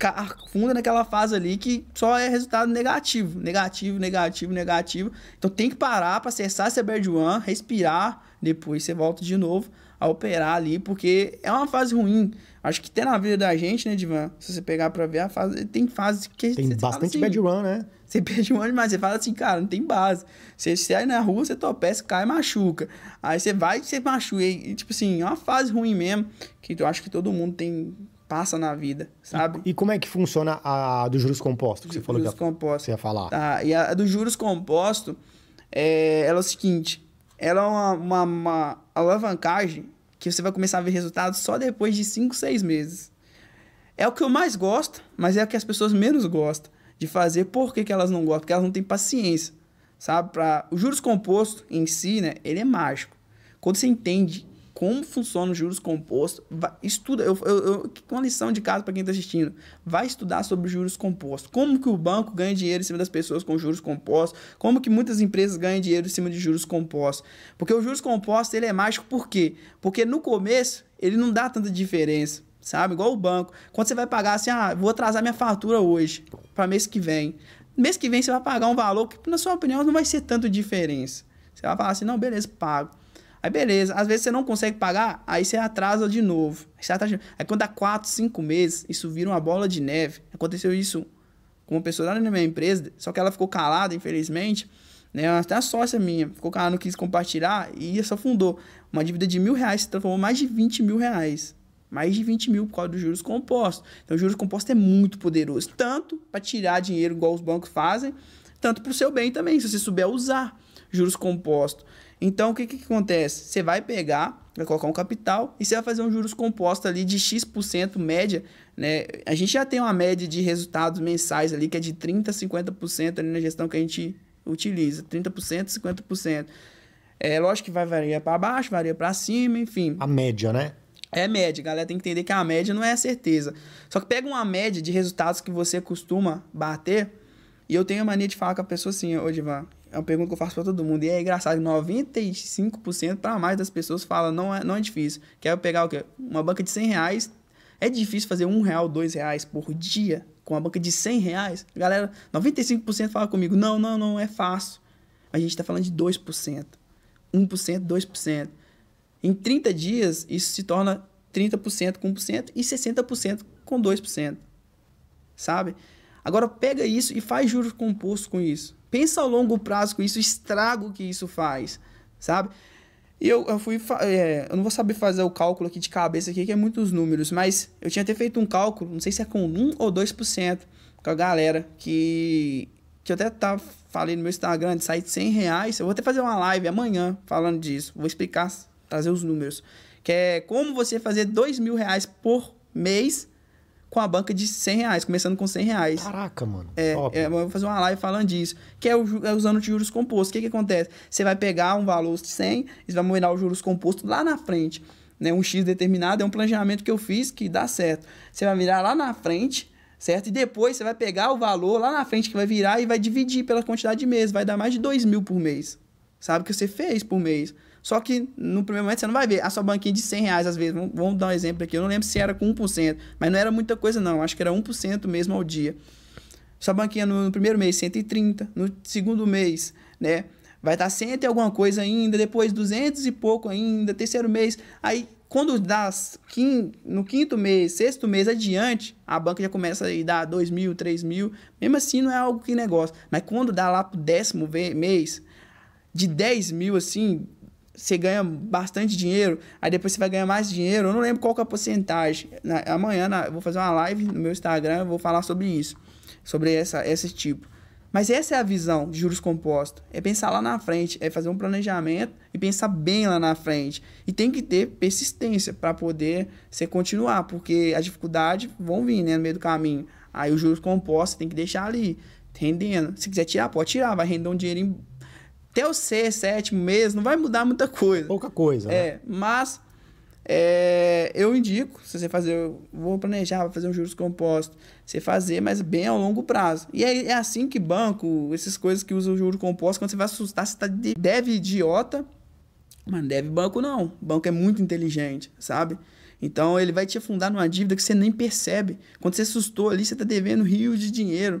afunda naquela fase ali que só é resultado negativo, negativo, negativo, negativo. Então tem que parar para acessar essa bad one, respirar, depois você volta de novo a operar ali, porque é uma fase ruim. Acho que tem na vida da gente, né, Divan? Se você pegar pra ver a fase, tem fase que tem bastante assim, bad run, né? Você perde um ano, mas você fala assim, cara, não tem base. Você sai na rua, você tropeça, cai e machuca. Aí você vai e você machuca. E, tipo assim, é uma fase ruim mesmo, que eu acho que todo mundo tem passa na vida, sabe? E, e como é que funciona a dos juros compostos que você falou juros que compostos. você ia falar? Tá, e a, a dos juros compostos, é, ela é o seguinte, ela é uma, uma, uma alavancagem que você vai começar a ver resultados só depois de 5, 6 meses. É o que eu mais gosto, mas é o que as pessoas menos gostam de fazer. Por que, que elas não gostam? Porque elas não têm paciência, sabe? Pra... O juros composto em si, né? Ele é mágico. Quando você entende como funciona os juros compostos, vai, estuda, eu, eu, eu, lição de casa para quem está assistindo, vai estudar sobre juros compostos, como que o banco ganha dinheiro em cima das pessoas com juros compostos, como que muitas empresas ganham dinheiro em cima de juros compostos, porque o juros compostos ele é mágico por quê? Porque no começo ele não dá tanta diferença, sabe? Igual o banco, quando você vai pagar assim, ah, vou atrasar minha fatura hoje, para mês que vem, mês que vem você vai pagar um valor que na sua opinião não vai ser tanto diferença, você vai falar assim, não, beleza, pago. Aí beleza, às vezes você não consegue pagar, aí você atrasa de novo. Aí quando dá 4, 5 meses, isso vira uma bola de neve. Aconteceu isso com uma pessoa lá na minha empresa, só que ela ficou calada, infelizmente. Né? Até a sócia minha ficou calada, não quis compartilhar e isso afundou. Uma dívida de mil reais se transformou mais de 20 mil reais. Mais de 20 mil por causa dos juros compostos. Então, juros compostos é muito poderoso. Tanto para tirar dinheiro, igual os bancos fazem, tanto para o seu bem também, se você souber usar juros compostos. Então, o que, que acontece? Você vai pegar, vai colocar um capital e você vai fazer um juros composto ali de X% média. Né? A gente já tem uma média de resultados mensais ali que é de 30% a 50% ali na gestão que a gente utiliza. 30%, 50%. É lógico que vai variar para baixo, varia para cima, enfim. A média, né? É média, galera tem que entender que a média não é a certeza. Só que pega uma média de resultados que você costuma bater, e eu tenho a mania de falar com a pessoa assim, ô Divan, é uma pergunta que eu faço para todo mundo. E é engraçado, 95% para mais das pessoas falam, não é, não é difícil. Quer pegar o quê? Uma banca de 100 reais. É difícil fazer um real, dois reais por dia com uma banca de 100 reais? Galera, 95% fala comigo, não, não, não, é fácil. A gente está falando de 2%. 1%, 2%. Em 30 dias, isso se torna 30% com 1% e 60% com 2%. Sabe? Agora pega isso e faz juros compostos com isso. Pensa ao longo prazo com isso, estrago que isso faz, sabe? E eu, eu fui. É, eu não vou saber fazer o cálculo aqui de cabeça, aqui, que é muitos números, mas eu tinha até feito um cálculo, não sei se é com 1 ou 2%, com a galera que. Que eu até tava, falei no meu Instagram de sair de 100 reais. Eu vou até fazer uma live amanhã falando disso. Vou explicar, trazer os números. Que é como você fazer 2 mil reais por mês com a banca de 100 reais, começando com 100 reais. Caraca, mano. É, é, eu vou fazer uma live falando disso. Que é, o, é usando juros compostos. O que, que acontece? Você vai pegar um valor de 100 e vai moenar os juros compostos lá na frente. Né? Um X determinado é um planejamento que eu fiz que dá certo. Você vai virar lá na frente, certo? E depois você vai pegar o valor lá na frente que vai virar e vai dividir pela quantidade de meses. Vai dar mais de 2 mil por mês. Sabe o que você fez por mês? Só que no primeiro momento você não vai ver a sua banquinha de 100 reais às vezes. Vamos, dar um exemplo aqui. Eu não lembro se era com 1%, mas não era muita coisa não. Acho que era 1% mesmo ao dia. Sua banquinha no, no primeiro mês 130, no segundo mês, né? Vai estar 100 e alguma coisa ainda, depois 200 e pouco ainda, terceiro mês. Aí quando dá no quinto mês, sexto mês adiante, a banca já começa a dar dois mil, três mil. Mesmo assim, não é algo que negócio. Mas quando dá lá pro décimo mês, de 10 mil, assim, você ganha bastante dinheiro, aí depois você vai ganhar mais dinheiro. Eu não lembro qual que é a porcentagem. Na, amanhã na, eu vou fazer uma live no meu Instagram, eu vou falar sobre isso, sobre essa, esse tipo. Mas essa é a visão de juros compostos. É pensar lá na frente, é fazer um planejamento e pensar bem lá na frente. E tem que ter persistência para poder você continuar, porque as dificuldades vão vir né, no meio do caminho. Aí os juros compostos tem que deixar ali, rendendo. Se quiser tirar, pode tirar, vai render um dinheirinho. Até o sexto, sétimo mês, não vai mudar muita coisa. Pouca coisa, É, né? mas é, eu indico, se você fazer, vou planejar, vou fazer um juros composto, você fazer, mas bem ao longo prazo. E é, é assim que banco, essas coisas que usam o juros composto, quando você vai assustar, você tá de, deve idiota, mas não deve banco não. Banco é muito inteligente, sabe? Então ele vai te afundar numa dívida que você nem percebe. Quando você assustou ali, você tá devendo rio de dinheiro.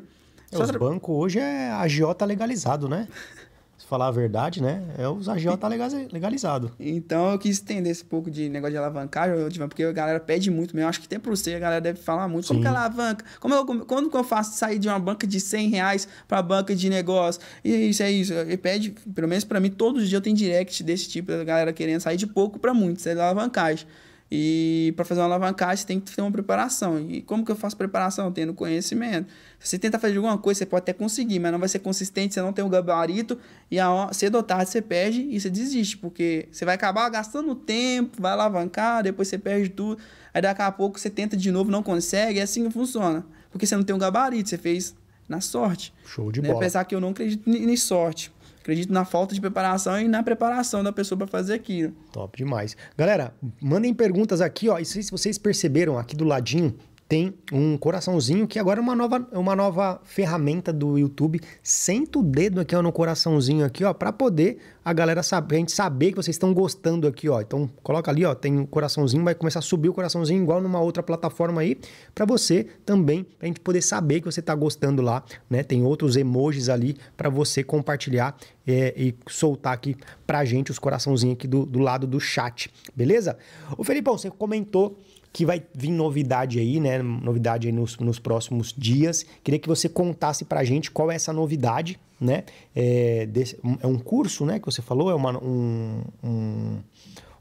É, os tra... bancos hoje é agiota legalizado, né? falar a verdade, né? É os agiota tá legalizado. Então eu quis entender esse pouco de negócio de alavancagem, porque a galera pede muito mesmo. Acho que até por você a galera deve falar muito. Sim. Como que é alavanca? Como eu, quando que eu faço sair de uma banca de 100 reais para banca de negócio? E isso é isso. Ele pede, pelo menos para mim, todos os dias eu tenho direct desse tipo, da galera querendo sair de pouco para muito, isso é alavancagem. E para fazer uma alavancagem, você tem que ter uma preparação. E como que eu faço preparação? Tendo conhecimento. Se você tenta fazer alguma coisa, você pode até conseguir, mas não vai ser consistente, você não tem o gabarito, e a, cedo ou tarde você perde e você desiste, porque você vai acabar gastando tempo, vai alavancar, depois você perde tudo, aí daqui a pouco você tenta de novo, não consegue, é assim que funciona. Porque você não tem um gabarito, você fez na sorte. Show de né? bola. Apesar que eu não acredito em sorte. Acredito na falta de preparação e na preparação da pessoa para fazer aquilo. Top demais. Galera, mandem perguntas aqui, ó. E se vocês perceberam aqui do ladinho, tem um coraçãozinho que agora é uma nova, uma nova ferramenta do YouTube. Senta o dedo aqui ó, no coraçãozinho aqui, ó, para poder a galera saber, a gente saber que vocês estão gostando aqui, ó. Então coloca ali, ó, tem um coraçãozinho, vai começar a subir o coraçãozinho igual numa outra plataforma aí, para você também, pra gente poder saber que você tá gostando lá, né? Tem outros emojis ali para você compartilhar é, e soltar aqui pra gente os coraçãozinhos aqui do, do lado do chat, beleza? O Felipão, você comentou que vai vir novidade aí, né? Novidade aí nos, nos próximos dias. Queria que você contasse pra gente qual é essa novidade, né? É, desse, é um curso, né? Que você falou, é uma, um, um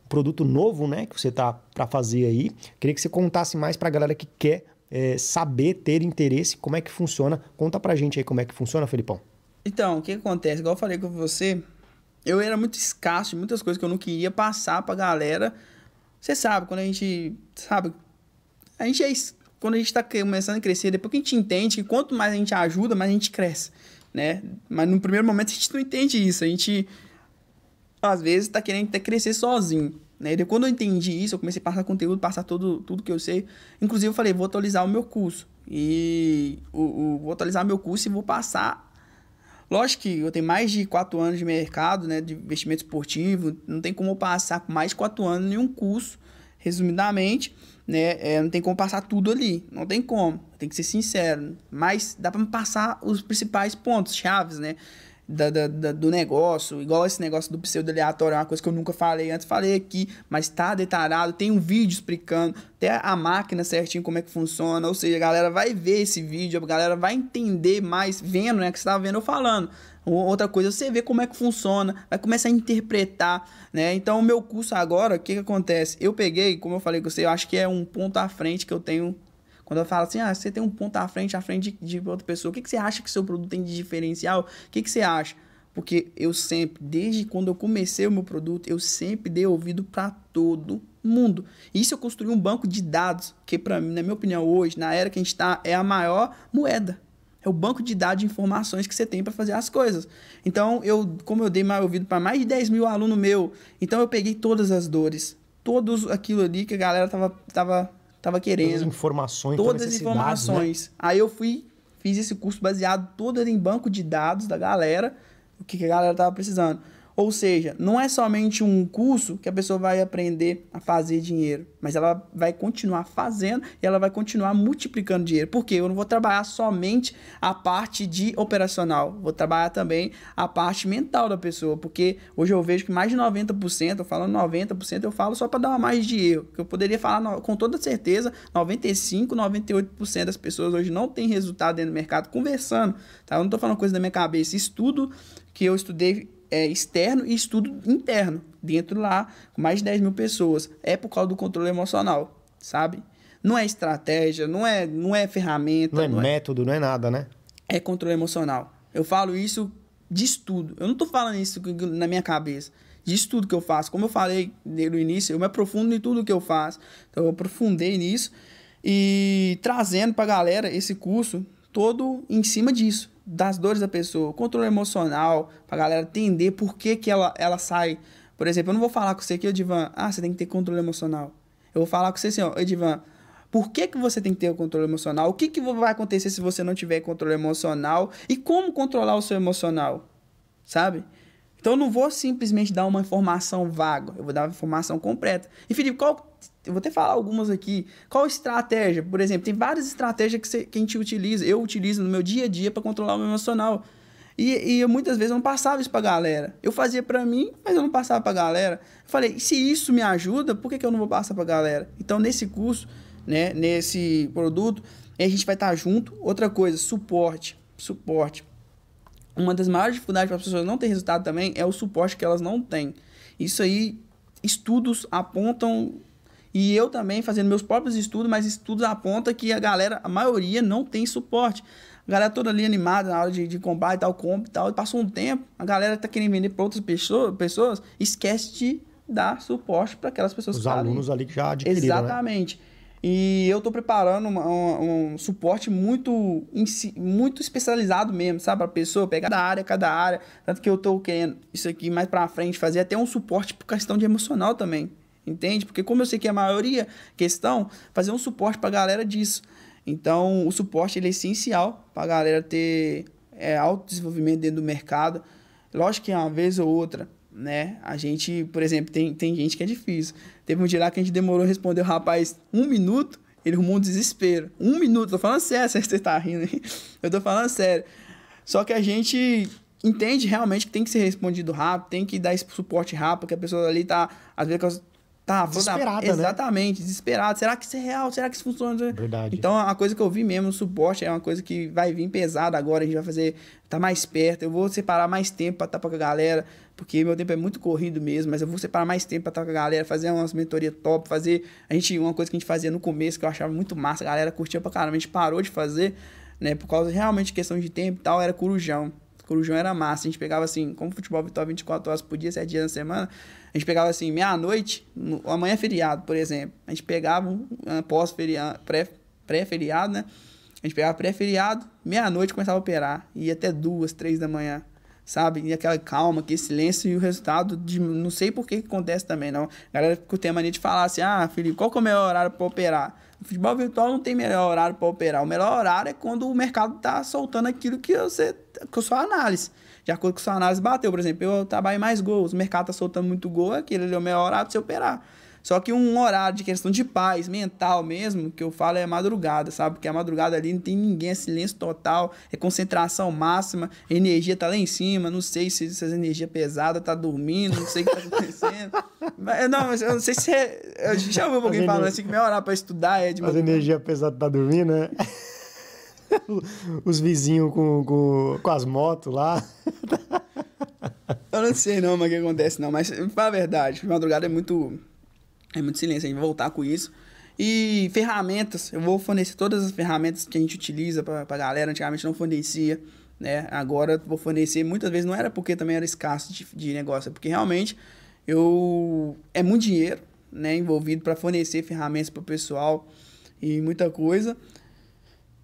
produto novo, né? Que você tá para fazer aí. Queria que você contasse mais pra galera que quer é, saber, ter interesse, como é que funciona. Conta pra gente aí como é que funciona, Felipão. Então, o que acontece? Igual eu falei com você, eu era muito escasso de muitas coisas que eu não queria passar pra galera você sabe, quando a gente. Sabe? A gente é. Quando a gente tá começando a crescer, depois que a gente entende que quanto mais a gente ajuda, mais a gente cresce. Né? Mas no primeiro momento a gente não entende isso. A gente. Às vezes tá querendo até crescer sozinho. Né? E quando eu entendi isso, eu comecei a passar conteúdo, passar tudo, tudo que eu sei. Inclusive, eu falei, vou atualizar o meu curso. E o, o, vou atualizar meu curso e vou passar Lógico que eu tenho mais de quatro anos de mercado, né, de investimento esportivo, não tem como eu passar mais de quatro anos em um curso, resumidamente, né, é, não tem como passar tudo ali, não tem como, tem que ser sincero, mas dá para passar os principais pontos, chaves, né, da, da, da, do negócio, igual esse negócio do pseudo aleatório, é uma coisa que eu nunca falei antes, falei aqui, mas tá detalhado, tem um vídeo explicando até a máquina certinho como é que funciona, ou seja, a galera vai ver esse vídeo, a galera vai entender mais vendo, né, que você tá vendo eu falando. Outra coisa, você vê como é que funciona, vai começar a interpretar, né? Então, o meu curso agora, o que que acontece? Eu peguei, como eu falei com você, eu acho que é um ponto à frente que eu tenho quando eu falo assim, ah, você tem um ponto à frente, à frente de, de outra pessoa, o que, que você acha que seu produto tem de diferencial? O que, que você acha? Porque eu sempre, desde quando eu comecei o meu produto, eu sempre dei ouvido para todo mundo. Isso eu construí um banco de dados, que para mim, na minha opinião, hoje, na era que a gente está, é a maior moeda. É o banco de dados de informações que você tem para fazer as coisas. Então, eu, como eu dei mais ouvido para mais de 10 mil alunos meu, então eu peguei todas as dores, todos aquilo ali que a galera tava, tava tava querendo. Todas as informações. Todas as né? informações. Né? Aí eu fui, fiz esse curso baseado todo em banco de dados da galera, o que, que a galera tava precisando. Ou seja, não é somente um curso que a pessoa vai aprender a fazer dinheiro, mas ela vai continuar fazendo e ela vai continuar multiplicando dinheiro. Porque eu não vou trabalhar somente a parte de operacional, vou trabalhar também a parte mental da pessoa, porque hoje eu vejo que mais de 90%, eu falo 90%, eu falo só para dar uma margem de erro, que eu poderia falar com toda certeza, 95, 98% das pessoas hoje não têm resultado dentro do mercado conversando, tá? Eu não tô falando coisa da minha cabeça, estudo que eu estudei é, externo e estudo interno, dentro lá, com mais de 10 mil pessoas. É por causa do controle emocional, sabe? Não é estratégia, não é, não é ferramenta. Não é não método, é... não é nada, né? É controle emocional. Eu falo isso de estudo. Eu não tô falando isso na minha cabeça. De estudo que eu faço. Como eu falei no início, eu me aprofundo em tudo que eu faço. Então eu aprofundei nisso e trazendo pra galera esse curso todo em cima disso das dores da pessoa, controle emocional, pra galera entender por que, que ela, ela sai. Por exemplo, eu não vou falar com você aqui, Edivan, ah, você tem que ter controle emocional. Eu vou falar com você assim, ó, Edivan, por que, que você tem que ter o controle emocional? O que, que vai acontecer se você não tiver controle emocional? E como controlar o seu emocional? Sabe? Então eu não vou simplesmente dar uma informação vaga, eu vou dar uma informação completa. E Felipe, qual eu vou até falar algumas aqui. Qual estratégia? Por exemplo, tem várias estratégias que, você, que a gente utiliza, eu utilizo no meu dia a dia para controlar o meu emocional. E, e muitas vezes eu não passava isso pra galera. Eu fazia para mim, mas eu não passava pra galera. Eu falei, se isso me ajuda, por que, que eu não vou passar pra galera? Então, nesse curso, né, nesse produto, a gente vai estar junto. Outra coisa, suporte. Suporte. Uma das maiores dificuldades para as pessoas não ter resultado também é o suporte que elas não têm. Isso aí, estudos apontam e eu também fazendo meus próprios estudos, mas estudos apontam que a galera, a maioria, não tem suporte. A galera toda ali animada na hora de, de comprar e tal, compra e tal. E passou um tempo, a galera tá querendo vender para outras pessoas, pessoas, esquece de dar suporte para aquelas pessoas Os que alunos ali que já adquiriram, né? Exatamente. Né? E eu tô preparando uma, uma, um suporte muito, muito especializado mesmo, sabe? Pra pessoa pegar da área, cada área. Tanto que eu tô querendo isso aqui mais pra frente, fazer até um suporte por questão de emocional também entende? Porque como eu sei que a maioria questão, fazer um suporte para a galera disso. Então, o suporte ele é essencial para a galera ter é, autodesenvolvimento dentro do mercado. Lógico que uma vez ou outra, né? A gente, por exemplo, tem, tem gente que é difícil. Teve um dia lá que a gente demorou a responder o rapaz um minuto, ele arrumou um desespero. Um minuto, tô falando sério, você tá rindo aí. Eu tô falando sério. Só que a gente entende realmente que tem que ser respondido rápido, tem que dar esse suporte rápido, porque a pessoa ali tá, às vezes, Tá, desesperada, né? Exatamente, desesperado. Será que isso é real? Será que isso funciona? Verdade. Então, a coisa que eu vi mesmo, o suporte é uma coisa que vai vir pesada agora, a gente vai fazer, tá mais perto. Eu vou separar mais tempo para estar tá com a galera, porque meu tempo é muito corrido mesmo, mas eu vou separar mais tempo para estar tá com a galera, fazer umas mentorias top, fazer. A gente, uma coisa que a gente fazia no começo, que eu achava muito massa, a galera curtia pra caramba, a gente parou de fazer, né, por causa realmente de questão de tempo e tal, era corujão. Corujão era massa. A gente pegava assim, como futebol virtual 24 horas por dia, 7 dias na semana, a gente pegava assim, meia-noite, amanhã é feriado, por exemplo. A gente pegava um pós-feriado, pré-feriado, né? A gente pegava pré-feriado, meia-noite começava a operar. Ia até duas, três da manhã, sabe? E aquela calma, aquele silêncio e o resultado de. Não sei por que, que acontece também, não. A galera tem a mania de falar assim: ah, Felipe, qual que é o melhor horário para operar? O futebol virtual não tem melhor horário para operar. O melhor horário é quando o mercado tá soltando aquilo que você. com sua análise de acordo com sua análise bateu. Por exemplo, eu trabalho mais gols, o mercado tá soltando muito gol, aquele é o melhor horário para você operar. Só que um horário de questão de paz mental mesmo, que eu falo é madrugada, sabe? Porque a madrugada ali não tem ninguém, é silêncio total, é concentração máxima, a energia tá lá em cima, não sei se essas energia pesada tá dormindo, não sei o que tá acontecendo. mas, não, mas eu não sei se é. Eu já ouvi alguém falando assim que meu horário para estudar é de As energia pesada tá dormindo, né? Os vizinhos com, com, com as motos lá. Eu não sei não, mas o que acontece não. Mas, para a verdade, madrugada é muito... É muito silêncio, a gente vai voltar com isso. E ferramentas, eu vou fornecer todas as ferramentas que a gente utiliza para a galera. Antigamente não fornecia, né? Agora vou fornecer. Muitas vezes não era porque também era escasso de, de negócio, é porque realmente eu é muito dinheiro, né, envolvido para fornecer ferramentas para o pessoal e muita coisa.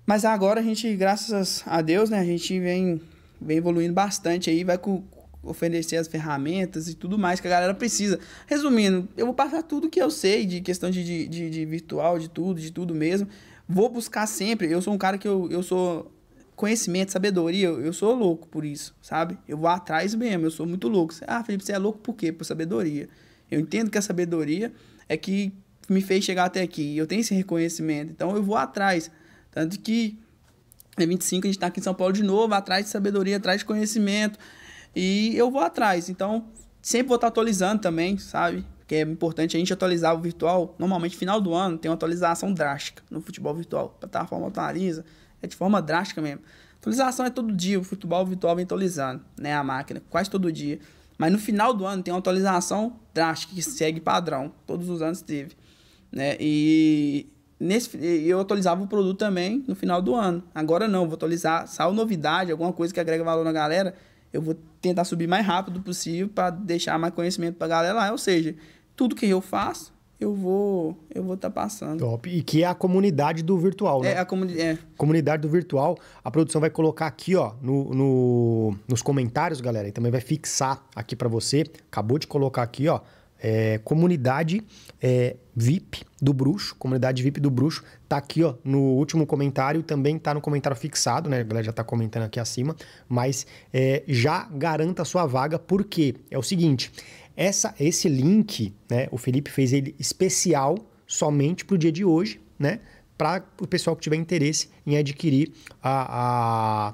Mas agora a gente, graças a Deus, né, a gente vem, vem evoluindo bastante aí, vai com, oferecer as ferramentas e tudo mais que a galera precisa. Resumindo, eu vou passar tudo que eu sei de questão de, de, de, de virtual, de tudo, de tudo mesmo. Vou buscar sempre. Eu sou um cara que eu, eu sou conhecimento, sabedoria, eu, eu sou louco por isso, sabe? Eu vou atrás mesmo, eu sou muito louco. Ah, Felipe, você é louco por quê? Por sabedoria. Eu entendo que a sabedoria é que me fez chegar até aqui. Eu tenho esse reconhecimento, então eu vou atrás. Tanto que em 25 a gente está aqui em São Paulo de novo, atrás de sabedoria, atrás de conhecimento. E eu vou atrás. Então, sempre vou estar atualizando também, sabe? Que é importante a gente atualizar o virtual. Normalmente, final do ano, tem uma atualização drástica no futebol virtual. A plataforma atualiza, é de forma drástica mesmo. Atualização é todo dia, o futebol virtual vem atualizando, né? A máquina, quase todo dia. Mas no final do ano tem uma atualização drástica que segue padrão. Todos os anos teve. Né? E nesse, eu atualizava o produto também no final do ano. Agora não, vou atualizar, saiu novidade, alguma coisa que agrega valor na galera, eu vou tentar subir mais rápido possível para deixar mais conhecimento para a galera lá. Ou seja, tudo que eu faço, eu vou eu vou estar tá passando. Top. E que é a comunidade do virtual, né? É a comunidade. É. Comunidade do virtual. A produção vai colocar aqui, ó, no, no nos comentários, galera, e também vai fixar aqui para você. Acabou de colocar aqui, ó, é, comunidade é, VIP do Bruxo, comunidade VIP do Bruxo, tá aqui ó, no último comentário, também tá no comentário fixado, né? A galera já tá comentando aqui acima, mas é, já garanta a sua vaga, porque é o seguinte, essa, esse link, né? O Felipe fez ele especial somente pro dia de hoje, né? Para o pessoal que tiver interesse em adquirir a, a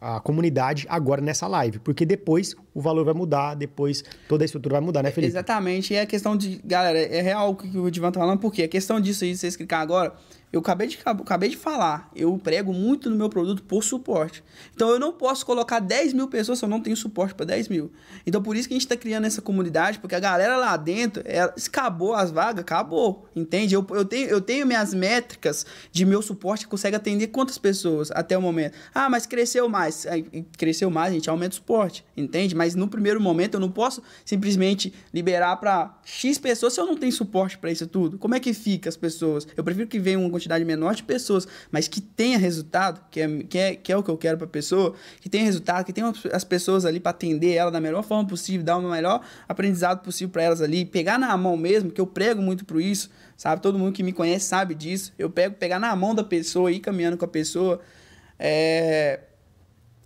a comunidade agora nessa live, porque depois o valor vai mudar, depois toda a estrutura vai mudar, né, Felipe? Exatamente, e é questão de, galera, é real o que o Divan tá falando, porque a questão disso aí, vocês clicar agora, eu acabei de, acabei de falar, eu prego muito no meu produto por suporte. Então eu não posso colocar 10 mil pessoas se eu não tenho suporte para 10 mil. Então por isso que a gente está criando essa comunidade, porque a galera lá dentro, ela, acabou as vagas, acabou. Entende? Eu, eu, tenho, eu tenho minhas métricas de meu suporte que consegue atender quantas pessoas até o momento. Ah, mas cresceu mais. Aí, cresceu mais, a gente aumenta o suporte. Entende? Mas no primeiro momento eu não posso simplesmente liberar para X pessoas se eu não tenho suporte para isso tudo. Como é que fica as pessoas? Eu prefiro que venha um quantidade menor de pessoas, mas que tenha resultado, que é, que é, que é o que eu quero para a pessoa, que tenha resultado, que tenha as pessoas ali para atender ela da melhor forma possível, dar o melhor aprendizado possível para elas ali, pegar na mão mesmo, que eu prego muito por isso, sabe? Todo mundo que me conhece sabe disso. Eu pego, pegar na mão da pessoa, ir caminhando com a pessoa. É...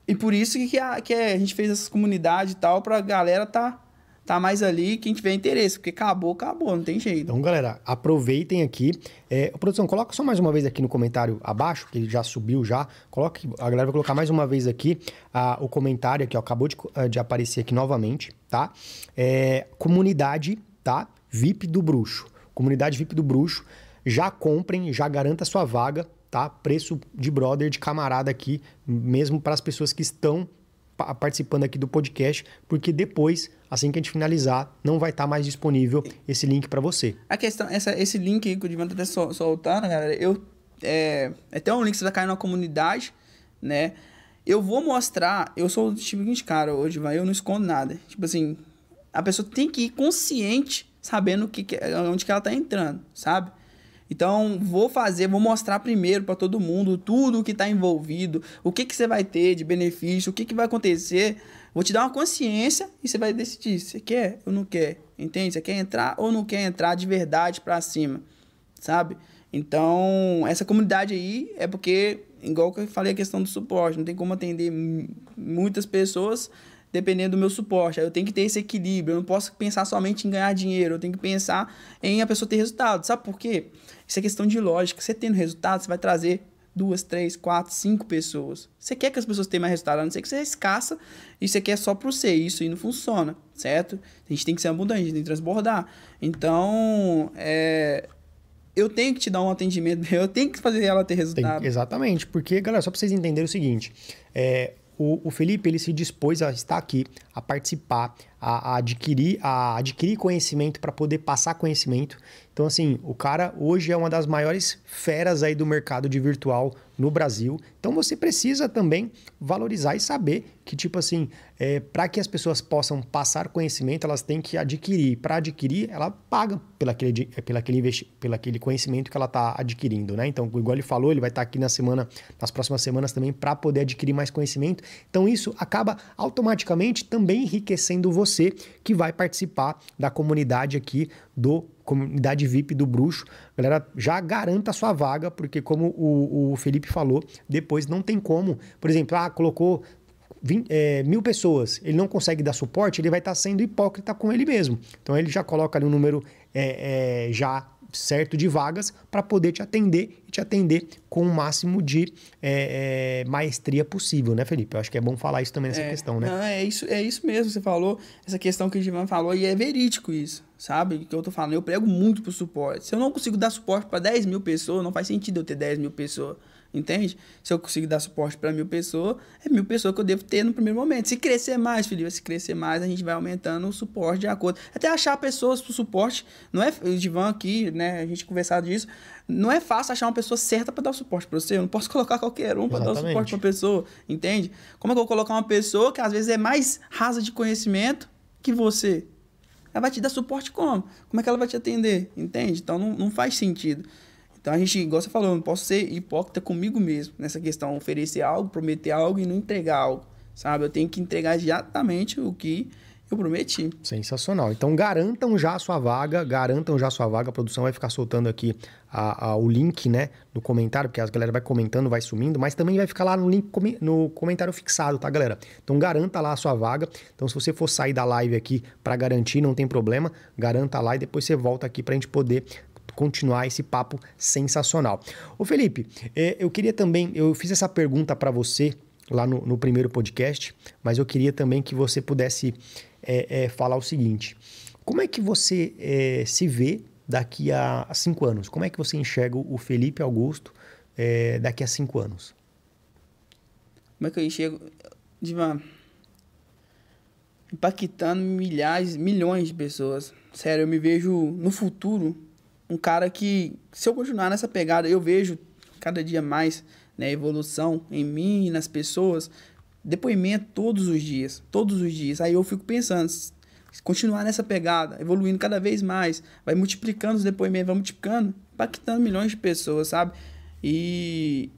E por isso que a, que a gente fez essa comunidade e tal, para a galera tá tá mais ali quem tiver interesse, porque acabou, acabou, não tem jeito. Então, galera, aproveitem aqui. É, produção, coloca só mais uma vez aqui no comentário abaixo, que já subiu já. Coloque, a galera vai colocar mais uma vez aqui a, o comentário aqui, ó, acabou de, eh, de aparecer aqui novamente, tá? É, comunidade, tá? VIP do Bruxo. Comunidade VIP do Bruxo. Já comprem, já garanta sua vaga, tá? Preço de brother, de camarada aqui, mesmo para as pessoas que estão participando aqui do podcast, porque depois, assim que a gente finalizar, não vai estar tá mais disponível esse link para você. A questão, essa, esse link aí que o Divan tá soltando, galera, eu, é, é até um link que você vai cair na comunidade, né? Eu vou mostrar, eu sou o tipo de cara hoje, vai, eu não escondo nada. Tipo assim, a pessoa tem que ir consciente, sabendo que, onde que ela tá entrando, sabe? Então, vou fazer, vou mostrar primeiro para todo mundo tudo o que está envolvido, o que, que você vai ter de benefício, o que, que vai acontecer. Vou te dar uma consciência e você vai decidir se quer ou não quer. Entende? Você quer entrar ou não quer entrar de verdade para cima, sabe? Então, essa comunidade aí é porque, igual que eu falei a questão do suporte, não tem como atender muitas pessoas dependendo do meu suporte. Aí eu tenho que ter esse equilíbrio. Eu não posso pensar somente em ganhar dinheiro. Eu tenho que pensar em a pessoa ter resultado. Sabe por quê? Isso é questão de lógica. Você tendo resultado, você vai trazer duas, três, quatro, cinco pessoas. Você quer que as pessoas tenham mais resultado, a não ser que você é escassa e você quer só por ser. Isso aí não funciona, certo? A gente tem que ser abundante, a gente tem que transbordar. Então, é, eu tenho que te dar um atendimento, eu tenho que fazer ela ter resultado. Tem, exatamente, porque, galera, só para vocês entenderem o seguinte, é, o, o Felipe ele se dispôs a estar aqui, a participar, a, a adquirir, a adquirir conhecimento para poder passar conhecimento. Então, assim, o cara hoje é uma das maiores feras aí do mercado de virtual no Brasil. Então, você precisa também valorizar e saber que, tipo assim, é, para que as pessoas possam passar conhecimento, elas têm que adquirir. Para adquirir, ela paga pelo aquele, pelo aquele, investi, pelo aquele conhecimento que ela está adquirindo, né? Então, igual ele falou, ele vai estar tá aqui na semana, nas próximas semanas também para poder adquirir mais conhecimento. Então, isso acaba automaticamente também enriquecendo você que vai participar da comunidade aqui do comunidade VIP do Bruxo. Galera, já garanta a sua vaga, porque como o, o Felipe falou, depois não tem como. Por exemplo, ah, colocou 20, é, mil pessoas, ele não consegue dar suporte, ele vai estar tá sendo hipócrita com ele mesmo. Então ele já coloca ali um número é, é, já certo de vagas para poder te atender e te atender com o máximo de é, é, maestria possível, né, Felipe? Eu acho que é bom falar isso também nessa é, questão, né? Não, é isso, é isso mesmo, você falou, essa questão que o Givan falou, e é verídico isso, sabe? Que eu tô falando, eu prego muito pro suporte. Se eu não consigo dar suporte para 10 mil pessoas, não faz sentido eu ter 10 mil pessoas. Entende? Se eu conseguir dar suporte para mil pessoas, é mil pessoas que eu devo ter no primeiro momento. Se crescer mais, Felipe, se crescer mais, a gente vai aumentando o suporte de acordo. Até achar pessoas para o suporte. Não é, o Divan aqui, né? A gente conversado disso. Não é fácil achar uma pessoa certa para dar o suporte para você. Eu não posso colocar qualquer um para dar o suporte para pessoa. Entende? Como é que eu vou colocar uma pessoa que às vezes é mais rasa de conhecimento que você? Ela vai te dar suporte como? Como é que ela vai te atender? Entende? Então não, não faz sentido. Então a gente, igual você falou, não posso ser hipócrita comigo mesmo nessa questão, oferecer algo, prometer algo e não entregar algo, sabe? Eu tenho que entregar exatamente o que eu prometi. Sensacional. Então garantam já a sua vaga, garantam já a sua vaga. A produção vai ficar soltando aqui a, a, o link, né, no comentário, porque a galera vai comentando, vai sumindo, mas também vai ficar lá no link no comentário fixado, tá, galera? Então garanta lá a sua vaga. Então se você for sair da live aqui para garantir, não tem problema, garanta lá e depois você volta aqui para a gente poder continuar esse papo sensacional. Ô Felipe, é, eu queria também, eu fiz essa pergunta para você lá no, no, primeiro podcast, mas eu queria também que você pudesse é, é, falar o seguinte: como é que você é, se vê daqui a, cinco anos? Como é que você enxerga o Felipe Augusto é, daqui a cinco anos? Como é que eu enxergo? Diva, impactando milhares, milhões de pessoas. Sério, eu me vejo no futuro um cara que, se eu continuar nessa pegada, eu vejo cada dia mais né, evolução em mim nas pessoas. Depoimento todos os dias, todos os dias. Aí eu fico pensando, se continuar nessa pegada, evoluindo cada vez mais, vai multiplicando os depoimentos, vai multiplicando, impactando milhões de pessoas, sabe? E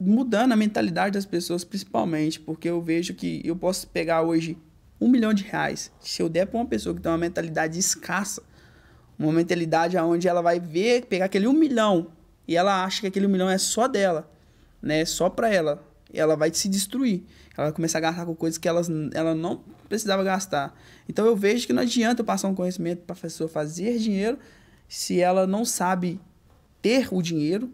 mudando a mentalidade das pessoas, principalmente, porque eu vejo que eu posso pegar hoje um milhão de reais. Se eu der para uma pessoa que tem uma mentalidade escassa, uma mentalidade onde ela vai ver, pegar aquele um milhão e ela acha que aquele um milhão é só dela, né? Só para ela. E ela vai se destruir. Ela vai começar a gastar com coisas que elas, ela não precisava gastar. Então eu vejo que não adianta eu passar um conhecimento para a pessoa fazer dinheiro se ela não sabe ter o dinheiro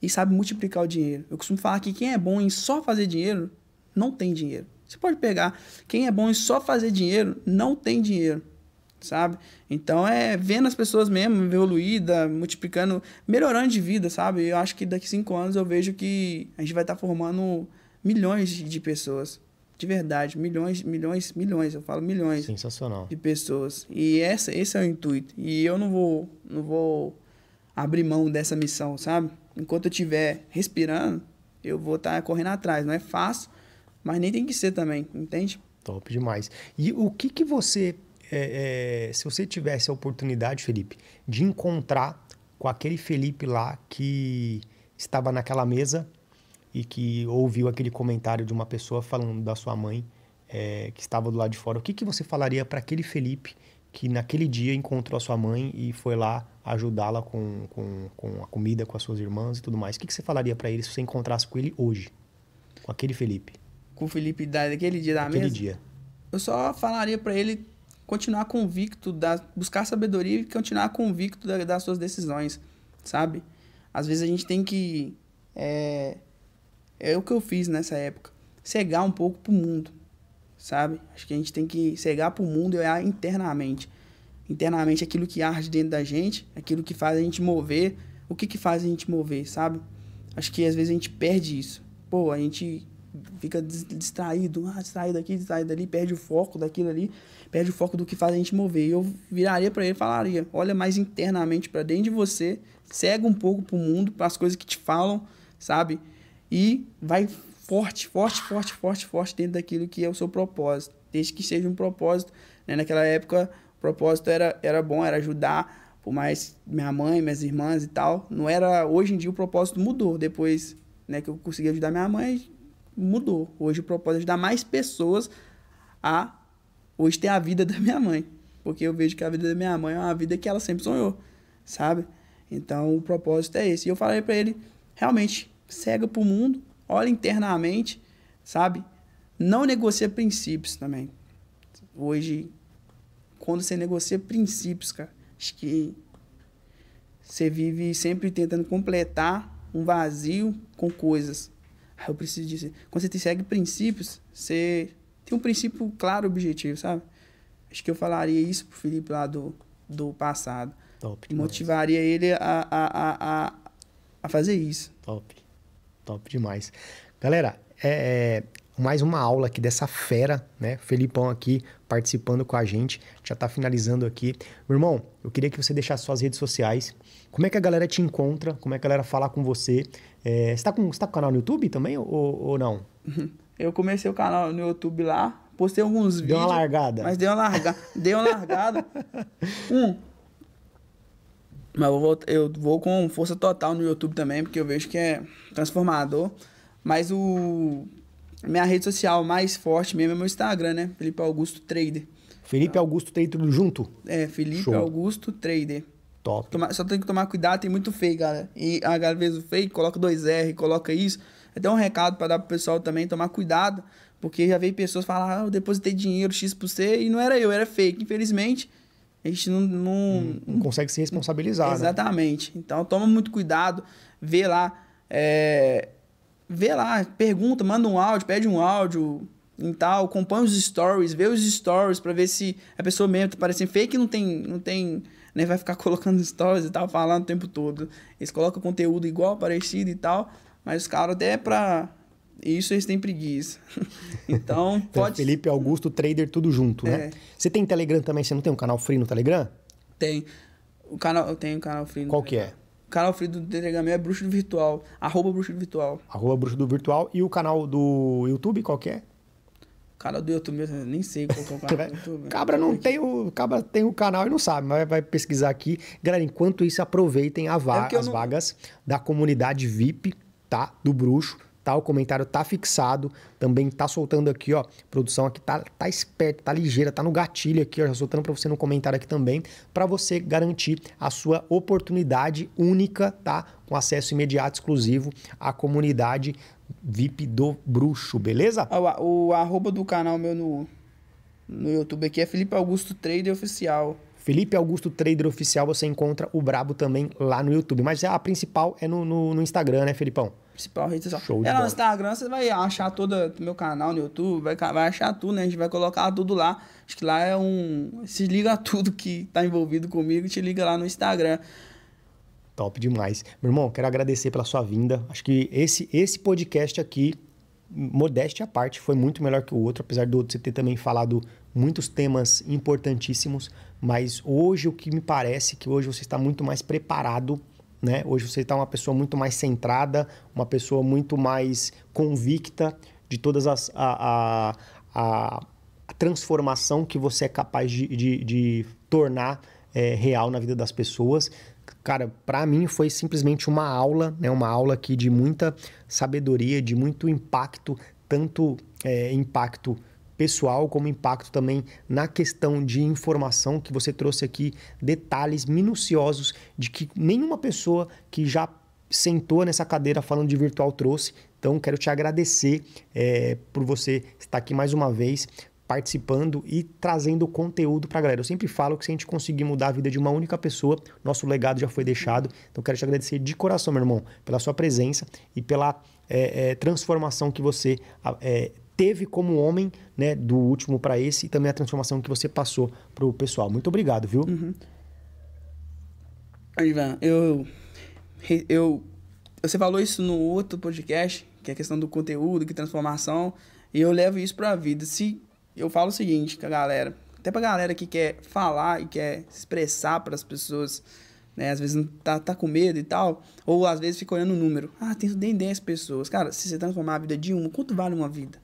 e sabe multiplicar o dinheiro. Eu costumo falar que quem é bom em só fazer dinheiro não tem dinheiro. Você pode pegar quem é bom em só fazer dinheiro não tem dinheiro sabe? Então é vendo as pessoas mesmo evoluída, multiplicando, melhorando de vida, sabe? Eu acho que daqui cinco anos eu vejo que a gente vai estar tá formando milhões de pessoas. De verdade, milhões, milhões, milhões, eu falo milhões. Sensacional. De pessoas. E essa, esse é o intuito. E eu não vou, não vou abrir mão dessa missão, sabe? Enquanto eu estiver respirando, eu vou estar tá correndo atrás. Não é fácil, mas nem tem que ser também, entende? Top demais. E o que que você é, é, se você tivesse a oportunidade, Felipe, de encontrar com aquele Felipe lá que estava naquela mesa e que ouviu aquele comentário de uma pessoa falando da sua mãe é, que estava do lado de fora, o que, que você falaria para aquele Felipe que naquele dia encontrou a sua mãe e foi lá ajudá-la com, com, com a comida, com as suas irmãs e tudo mais? O que, que você falaria para ele se você encontrasse com ele hoje? Com aquele Felipe? Com o Felipe daquele dia da Aquele mesa? dia. Eu só falaria para ele continuar convicto, da, buscar sabedoria e continuar convicto da, das suas decisões, sabe? Às vezes a gente tem que. É, é o que eu fiz nessa época. Cegar um pouco pro mundo, sabe? Acho que a gente tem que cegar pro mundo e olhar internamente. Internamente aquilo que arde dentro da gente, aquilo que faz a gente mover. O que que faz a gente mover, sabe? Acho que às vezes a gente perde isso. Pô, a gente fica distraído, ah, distraído aqui, distraído ali, perde o foco daquilo ali perde o foco do que faz a gente mover. E eu viraria para ele e falaria: olha mais internamente para dentro de você, cega um pouco para o mundo, para as coisas que te falam, sabe? E vai forte, forte, forte, forte, forte dentro daquilo que é o seu propósito, desde que seja um propósito. Né? Naquela época, o propósito era, era bom, era ajudar, por mais minha mãe, minhas irmãs e tal. Não era. Hoje em dia o propósito mudou. Depois né, que eu consegui ajudar minha mãe, mudou. Hoje o propósito é ajudar mais pessoas a hoje ter a vida da minha mãe. porque eu vejo que a vida da minha mãe é uma vida que ela sempre sonhou, sabe? Então o propósito é esse. E eu falei para ele, realmente, cega pro mundo, olha internamente, sabe? Não negocia princípios também. Hoje, quando você negocia princípios, cara, acho que você vive sempre tentando completar um vazio com coisas. Ah, eu preciso disso. Quando você segue princípios, você tem um princípio claro, objetivo, sabe? Acho que eu falaria isso pro Felipe lá do, do passado. Top. E motivaria ele a, a, a, a, a fazer isso. Top. Top demais. Galera, é, é mais uma aula aqui dessa fera, né? Felipão aqui participando com a gente. Já tá finalizando aqui. Meu irmão, eu queria que você deixasse suas redes sociais. Como é que a galera te encontra? Como é que a galera fala com você? É, você, tá com, você tá com canal no YouTube também ou, ou não? Eu comecei o canal no YouTube lá, postei alguns Deu vídeos. uma largada. Mas deu uma largada. deu uma largada. Um. Mas eu vou, eu vou com força total no YouTube também, porque eu vejo que é transformador. Mas o. Minha rede social mais forte mesmo é meu Instagram, né? Felipe Augusto Trader. Felipe Augusto tem tudo junto? É, Felipe Show. Augusto Trader. Top. Toma- só tem que tomar cuidado, tem muito fake, galera. E a galera vez o fake, coloca dois R, coloca isso. Até um recado pra dar pro pessoal também, tomar cuidado, porque já veio pessoas falar, ah, eu depositei dinheiro X pra você, e não era eu, era fake. Infelizmente, a gente não. não- Não consegue se responsabilizar, né? Exatamente. Então toma muito cuidado, vê lá, é, vê lá, pergunta, manda um áudio, pede um áudio e tal, acompanha os stories, vê os stories pra ver se a pessoa mesmo tá parecendo fake não tem, não tem, né, vai ficar colocando stories e tal, falando o tempo todo. Eles colocam conteúdo igual, parecido e tal, mas os caras até pra isso eles têm preguiça. então, pode Felipe Augusto Trader, tudo junto, né? É. Você tem Telegram também? Você não tem um canal free no Telegram? tem o canal, eu tenho um canal free no Qual que é? O canal free do Telegram é Bruxo do Virtual, arroba Bruxo do Virtual. Arroba Bruxo do Virtual. E o canal do YouTube, qual que é? O canal do YouTube mesmo, eu nem sei qual é o canal do YouTube. Cabra não tem o, Cabra tem o canal e não sabe, mas vai pesquisar aqui. Galera, enquanto isso, aproveitem a va- É as não- vagas da comunidade VIP, tá? Do Bruxo, tá? O comentário tá fixado. Também tá soltando aqui, ó. Produção aqui tá, tá esperta, tá ligeira, tá no gatilho aqui, ó. Já soltando pra você no comentário aqui também, pra você garantir a sua oportunidade única, tá? Com acesso imediato, exclusivo à comunidade VIP do Bruxo, beleza? Ah, O, o arroba do canal meu no, no YouTube aqui é Felipe Augusto Trader Oficial. Felipe Augusto Trader Oficial, você encontra o Brabo também lá no YouTube. Mas a principal é no, no, no Instagram, né, Felipão? Principal rede social. Show de é bola. no Instagram, você vai achar todo o meu canal no YouTube, vai, vai achar tudo, né? A gente vai colocar tudo lá. Acho que lá é um. Se liga a tudo que tá envolvido comigo, te liga lá no Instagram. Top demais. Meu irmão, quero agradecer pela sua vinda. Acho que esse, esse podcast aqui, modéstia à parte, foi muito melhor que o outro, apesar do outro você ter também falado muitos temas importantíssimos. Mas hoje o que me parece é que hoje você está muito mais preparado, né? Hoje você está uma pessoa muito mais centrada, uma pessoa muito mais convicta de todas as. a, a, a, transformação que você é capaz de, de, de tornar é, real na vida das pessoas. Cara, para mim foi simplesmente uma aula, né? Uma aula aqui de muita sabedoria, de muito impacto, tanto é, impacto pessoal como impacto também na questão de informação que você trouxe aqui detalhes minuciosos de que nenhuma pessoa que já sentou nessa cadeira falando de virtual trouxe. Então quero te agradecer é, por você estar aqui mais uma vez participando e trazendo conteúdo para a galera. Eu sempre falo que se a gente conseguir mudar a vida de uma única pessoa, nosso legado já foi deixado. Então quero te agradecer de coração, meu irmão, pela sua presença e pela é, é, transformação que você é, teve como homem, né, do último para esse e também a transformação que você passou pro pessoal. Muito obrigado, viu? Uhum. Ivan, eu, eu. Você falou isso no outro podcast, que é a questão do conteúdo, que transformação, e eu levo isso pra vida. Se eu falo o seguinte com a galera, até pra galera que quer falar e quer expressar para as pessoas, né? Às vezes tá, tá com medo e tal, ou às vezes fica olhando o número. Ah, tem nem 10 pessoas. Cara, se você transformar a vida de uma, quanto vale uma vida?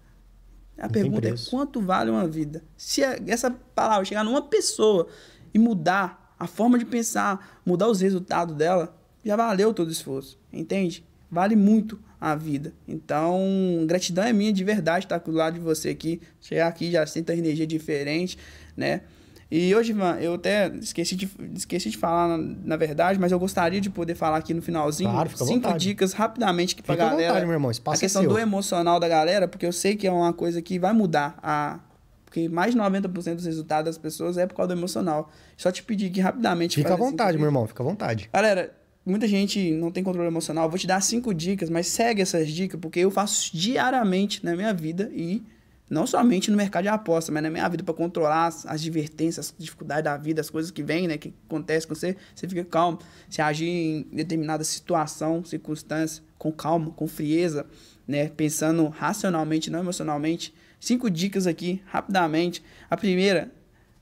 A Não pergunta é quanto vale uma vida? Se a- essa palavra chegar numa pessoa e mudar a forma de pensar, mudar os resultados dela, já valeu todo o esforço, entende? Vale muito a vida. Então, gratidão é minha de verdade estar do lado de você aqui. Chegar aqui já sinto a energia diferente, né? E hoje, Ivan, eu até esqueci de, esqueci de falar, na, na, verdade, mas eu gostaria de poder falar aqui no finalzinho claro, fica cinco vontade. dicas rapidamente que pra Fica galera. vontade, meu irmão, espaço a é questão seu. do emocional da galera, porque eu sei que é uma coisa que vai mudar. A, porque mais de 90% dos resultados das pessoas é por causa do emocional. Só te pedir aqui rapidamente. Fica à vontade, meu irmão, fica à vontade. Galera, muita gente não tem controle emocional. Eu vou te dar cinco dicas, mas segue essas dicas, porque eu faço diariamente na minha vida e não somente no mercado de aposta, mas na minha vida para controlar as, as advertências, as dificuldades da vida, as coisas que vêm, né, que acontecem com você, você fica calmo. Se agir em determinada situação, circunstância, com calma, com frieza, né, pensando racionalmente, não emocionalmente. Cinco dicas aqui, rapidamente. A primeira,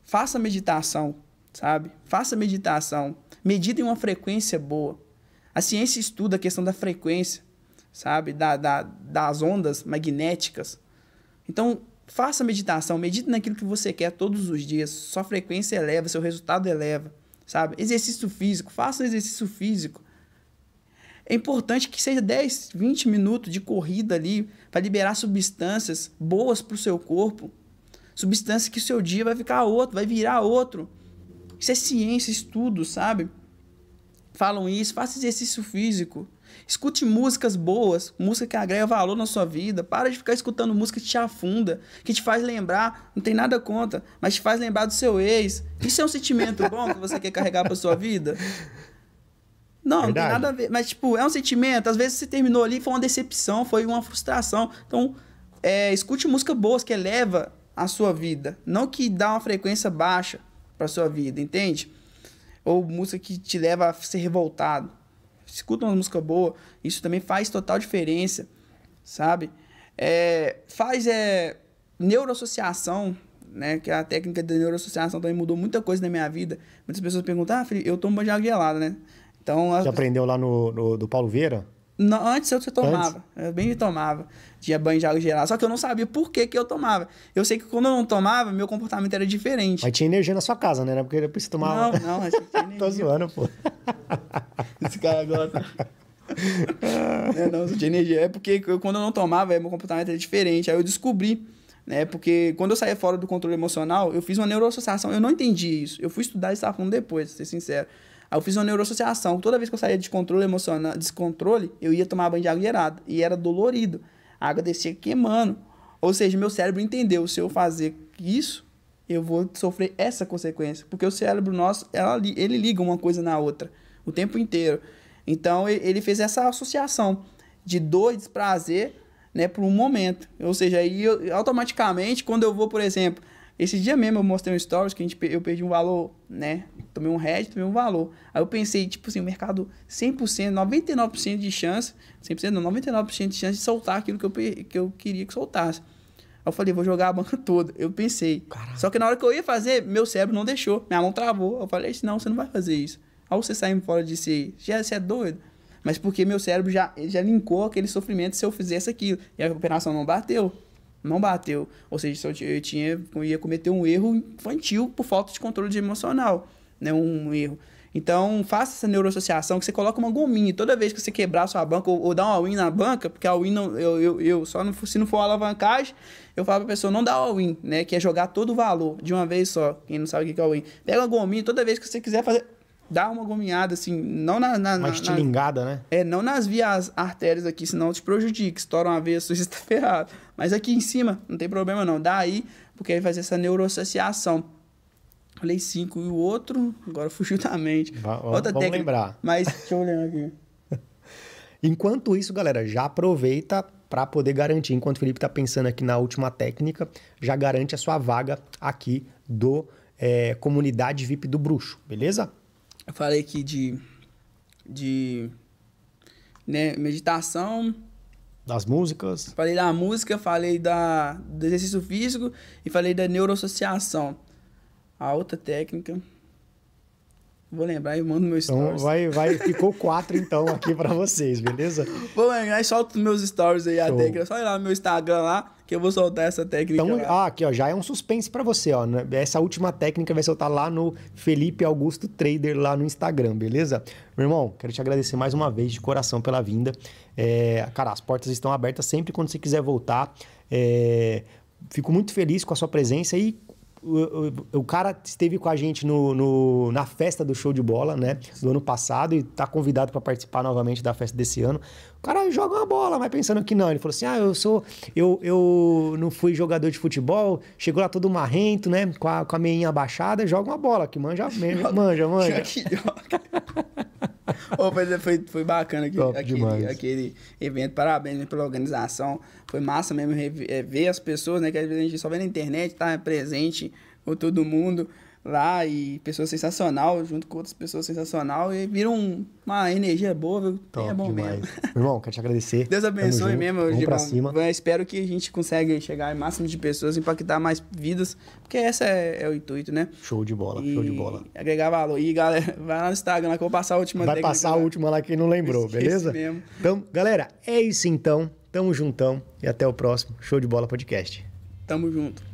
faça meditação, sabe? Faça meditação. Medita em uma frequência boa. A ciência estuda a questão da frequência, sabe? Da, da, das ondas magnéticas. Então, faça meditação, medite naquilo que você quer todos os dias. Sua frequência eleva, seu resultado eleva, sabe? Exercício físico, faça exercício físico. É importante que seja 10, 20 minutos de corrida ali para liberar substâncias boas para o seu corpo. Substâncias que o seu dia vai ficar outro, vai virar outro. Isso é ciência, estudo, sabe? Falam isso, faça exercício físico. Escute músicas boas, música que agrega valor na sua vida. Para de ficar escutando música que te afunda, que te faz lembrar, não tem nada contra, mas te faz lembrar do seu ex. Isso é um sentimento bom que você quer carregar para sua vida? Não, Verdade. não tem nada a ver. Mas, tipo, é um sentimento. Às vezes você terminou ali, foi uma decepção, foi uma frustração. Então, é, escute música boas que eleva a sua vida. Não que dá uma frequência baixa para sua vida, entende? Ou música que te leva a ser revoltado. Escuta uma música boa, isso também faz total diferença, sabe? É, faz é, neuroassociação, né? Que a técnica da neuroassociação também mudou muita coisa na minha vida. Muitas pessoas perguntam, ah, Felipe, eu tomo banho de água gelada, né? Então, Você aprendeu lá no, no- do Paulo Vieira? Não, antes eu tomava, eu bem tomava, tinha banho de água gelada, só que eu não sabia por que, que eu tomava. Eu sei que quando eu não tomava, meu comportamento era diferente. Mas tinha energia na sua casa, né? Porque depois você tomava. Não, não, mas tinha Tô energia. zoando, pô. Esse cara gosta. é, não, não tinha energia. É porque eu, quando eu não tomava, é, meu comportamento era diferente. Aí eu descobri, né? Porque quando eu saía fora do controle emocional, eu fiz uma neuroassociação. Eu não entendi isso. Eu fui estudar e estava falando depois, pra ser sincero. Aí eu fiz uma neuroassociação. Toda vez que eu saía de controle emocional, descontrole, eu ia tomar banho de água gelada. E era dolorido. A água descia queimando. Ou seja, meu cérebro entendeu, se eu fazer isso, eu vou sofrer essa consequência. Porque o cérebro nosso, ela, ele liga uma coisa na outra o tempo inteiro. Então ele fez essa associação de dor e desprazer né, por um momento. Ou seja, aí eu, automaticamente, quando eu vou, por exemplo, esse dia mesmo eu mostrei um stories que a gente, eu perdi um valor, né? Tomei um red, tomei um valor. Aí eu pensei, tipo assim, o mercado 100%, 99% de chance, 100% não, 99% de chance de soltar aquilo que eu, que eu queria que soltasse. Aí eu falei, vou jogar a banca toda. Eu pensei. Só que na hora que eu ia fazer, meu cérebro não deixou. Minha mão travou. Eu falei, não, você não vai fazer isso. Aí você saindo fora disso aí, já você é doido. Mas porque meu cérebro já, já linkou aquele sofrimento se eu fizesse aquilo. E a operação não bateu. Não bateu. Ou seja, se eu, ti- eu tinha, eu ia cometer um erro infantil por falta de controle de emocional. Né? Um erro. Então, faça essa neuroassociação que você coloca uma gominha. Toda vez que você quebrar a sua banca ou, ou dar um all-in na banca, porque a all-in, não, eu, eu, eu só não, se não for alavancagem, eu falo pra pessoa não dar all-in, né? Que é jogar todo o valor de uma vez só. Quem não sabe o que é all-in. Pega uma gominha, toda vez que você quiser fazer, dá uma gominhada, assim, não na... na, Uma na, na estilingada, né? é, não nas vias artérias aqui, senão te prejudica. Estoura uma veia sua, você tá ferrado. Mas aqui em cima, não tem problema não. Dá aí, porque aí faz essa neuroassociação. Falei cinco e o outro, agora fugiu da mente. Va- vamos lembrar. Mas, deixa eu olhar aqui. Enquanto isso, galera, já aproveita para poder garantir. Enquanto o Felipe está pensando aqui na última técnica, já garante a sua vaga aqui do é, Comunidade VIP do Bruxo, beleza? Eu falei aqui de, de né, meditação, Das músicas. falei da música, falei da, do exercício físico e falei da neuroassociação. A outra técnica... Vou lembrar e mando meu Então stories. vai, vai, ficou quatro então aqui para vocês, beleza? Vou lembrar e solto os meus stories aí, a Show. técnica. Só ir lá no meu Instagram lá, que eu vou soltar essa técnica Então, ah, aqui ó, já é um suspense para você, ó. né? Essa última técnica vai soltar lá no Felipe Augusto Trader lá no Instagram, beleza? Meu irmão, quero te agradecer mais uma vez de coração pela vinda. É, cara, as portas estão abertas sempre quando você quiser voltar. É, fico muito feliz com a sua presença e o, o, cara esteve com a gente no, no, na festa do show de bola, né? Do ano passado e tá convidado para participar novamente da festa desse ano. O cara joga uma bola, mas pensando que não. Ele falou assim: ah, eu sou. Eu, eu não fui jogador de futebol, chegou lá todo marrento, né? Com a, com a meinha abaixada, joga uma bola, que manja, manja, manja. manja. oh, foi, foi, bacana aquele, aquele, aquele, evento. Parabéns pela organização. Foi massa mesmo é, ver as pessoas, né? Que às vezes a gente só vê na internet, tá presente com todo mundo lá e pessoa sensacional, junto com outras pessoas sensacional e vira um, uma energia boa, viu? Top, é bom demais. mesmo. Irmão, quero te agradecer. Deus abençoe mesmo, Vamos pra cima. Eu espero que a gente consiga chegar em máximo de pessoas, impactar mais vidas, porque esse é, é o intuito, né? Show de bola, e show de bola. Agregar valor. E galera, vai lá no Instagram lá que eu vou passar a última Vai passar a última lá que não lembrou, beleza? Mesmo. Então, galera, é isso então. Tamo juntão e até o próximo Show de Bola Podcast. Tamo junto.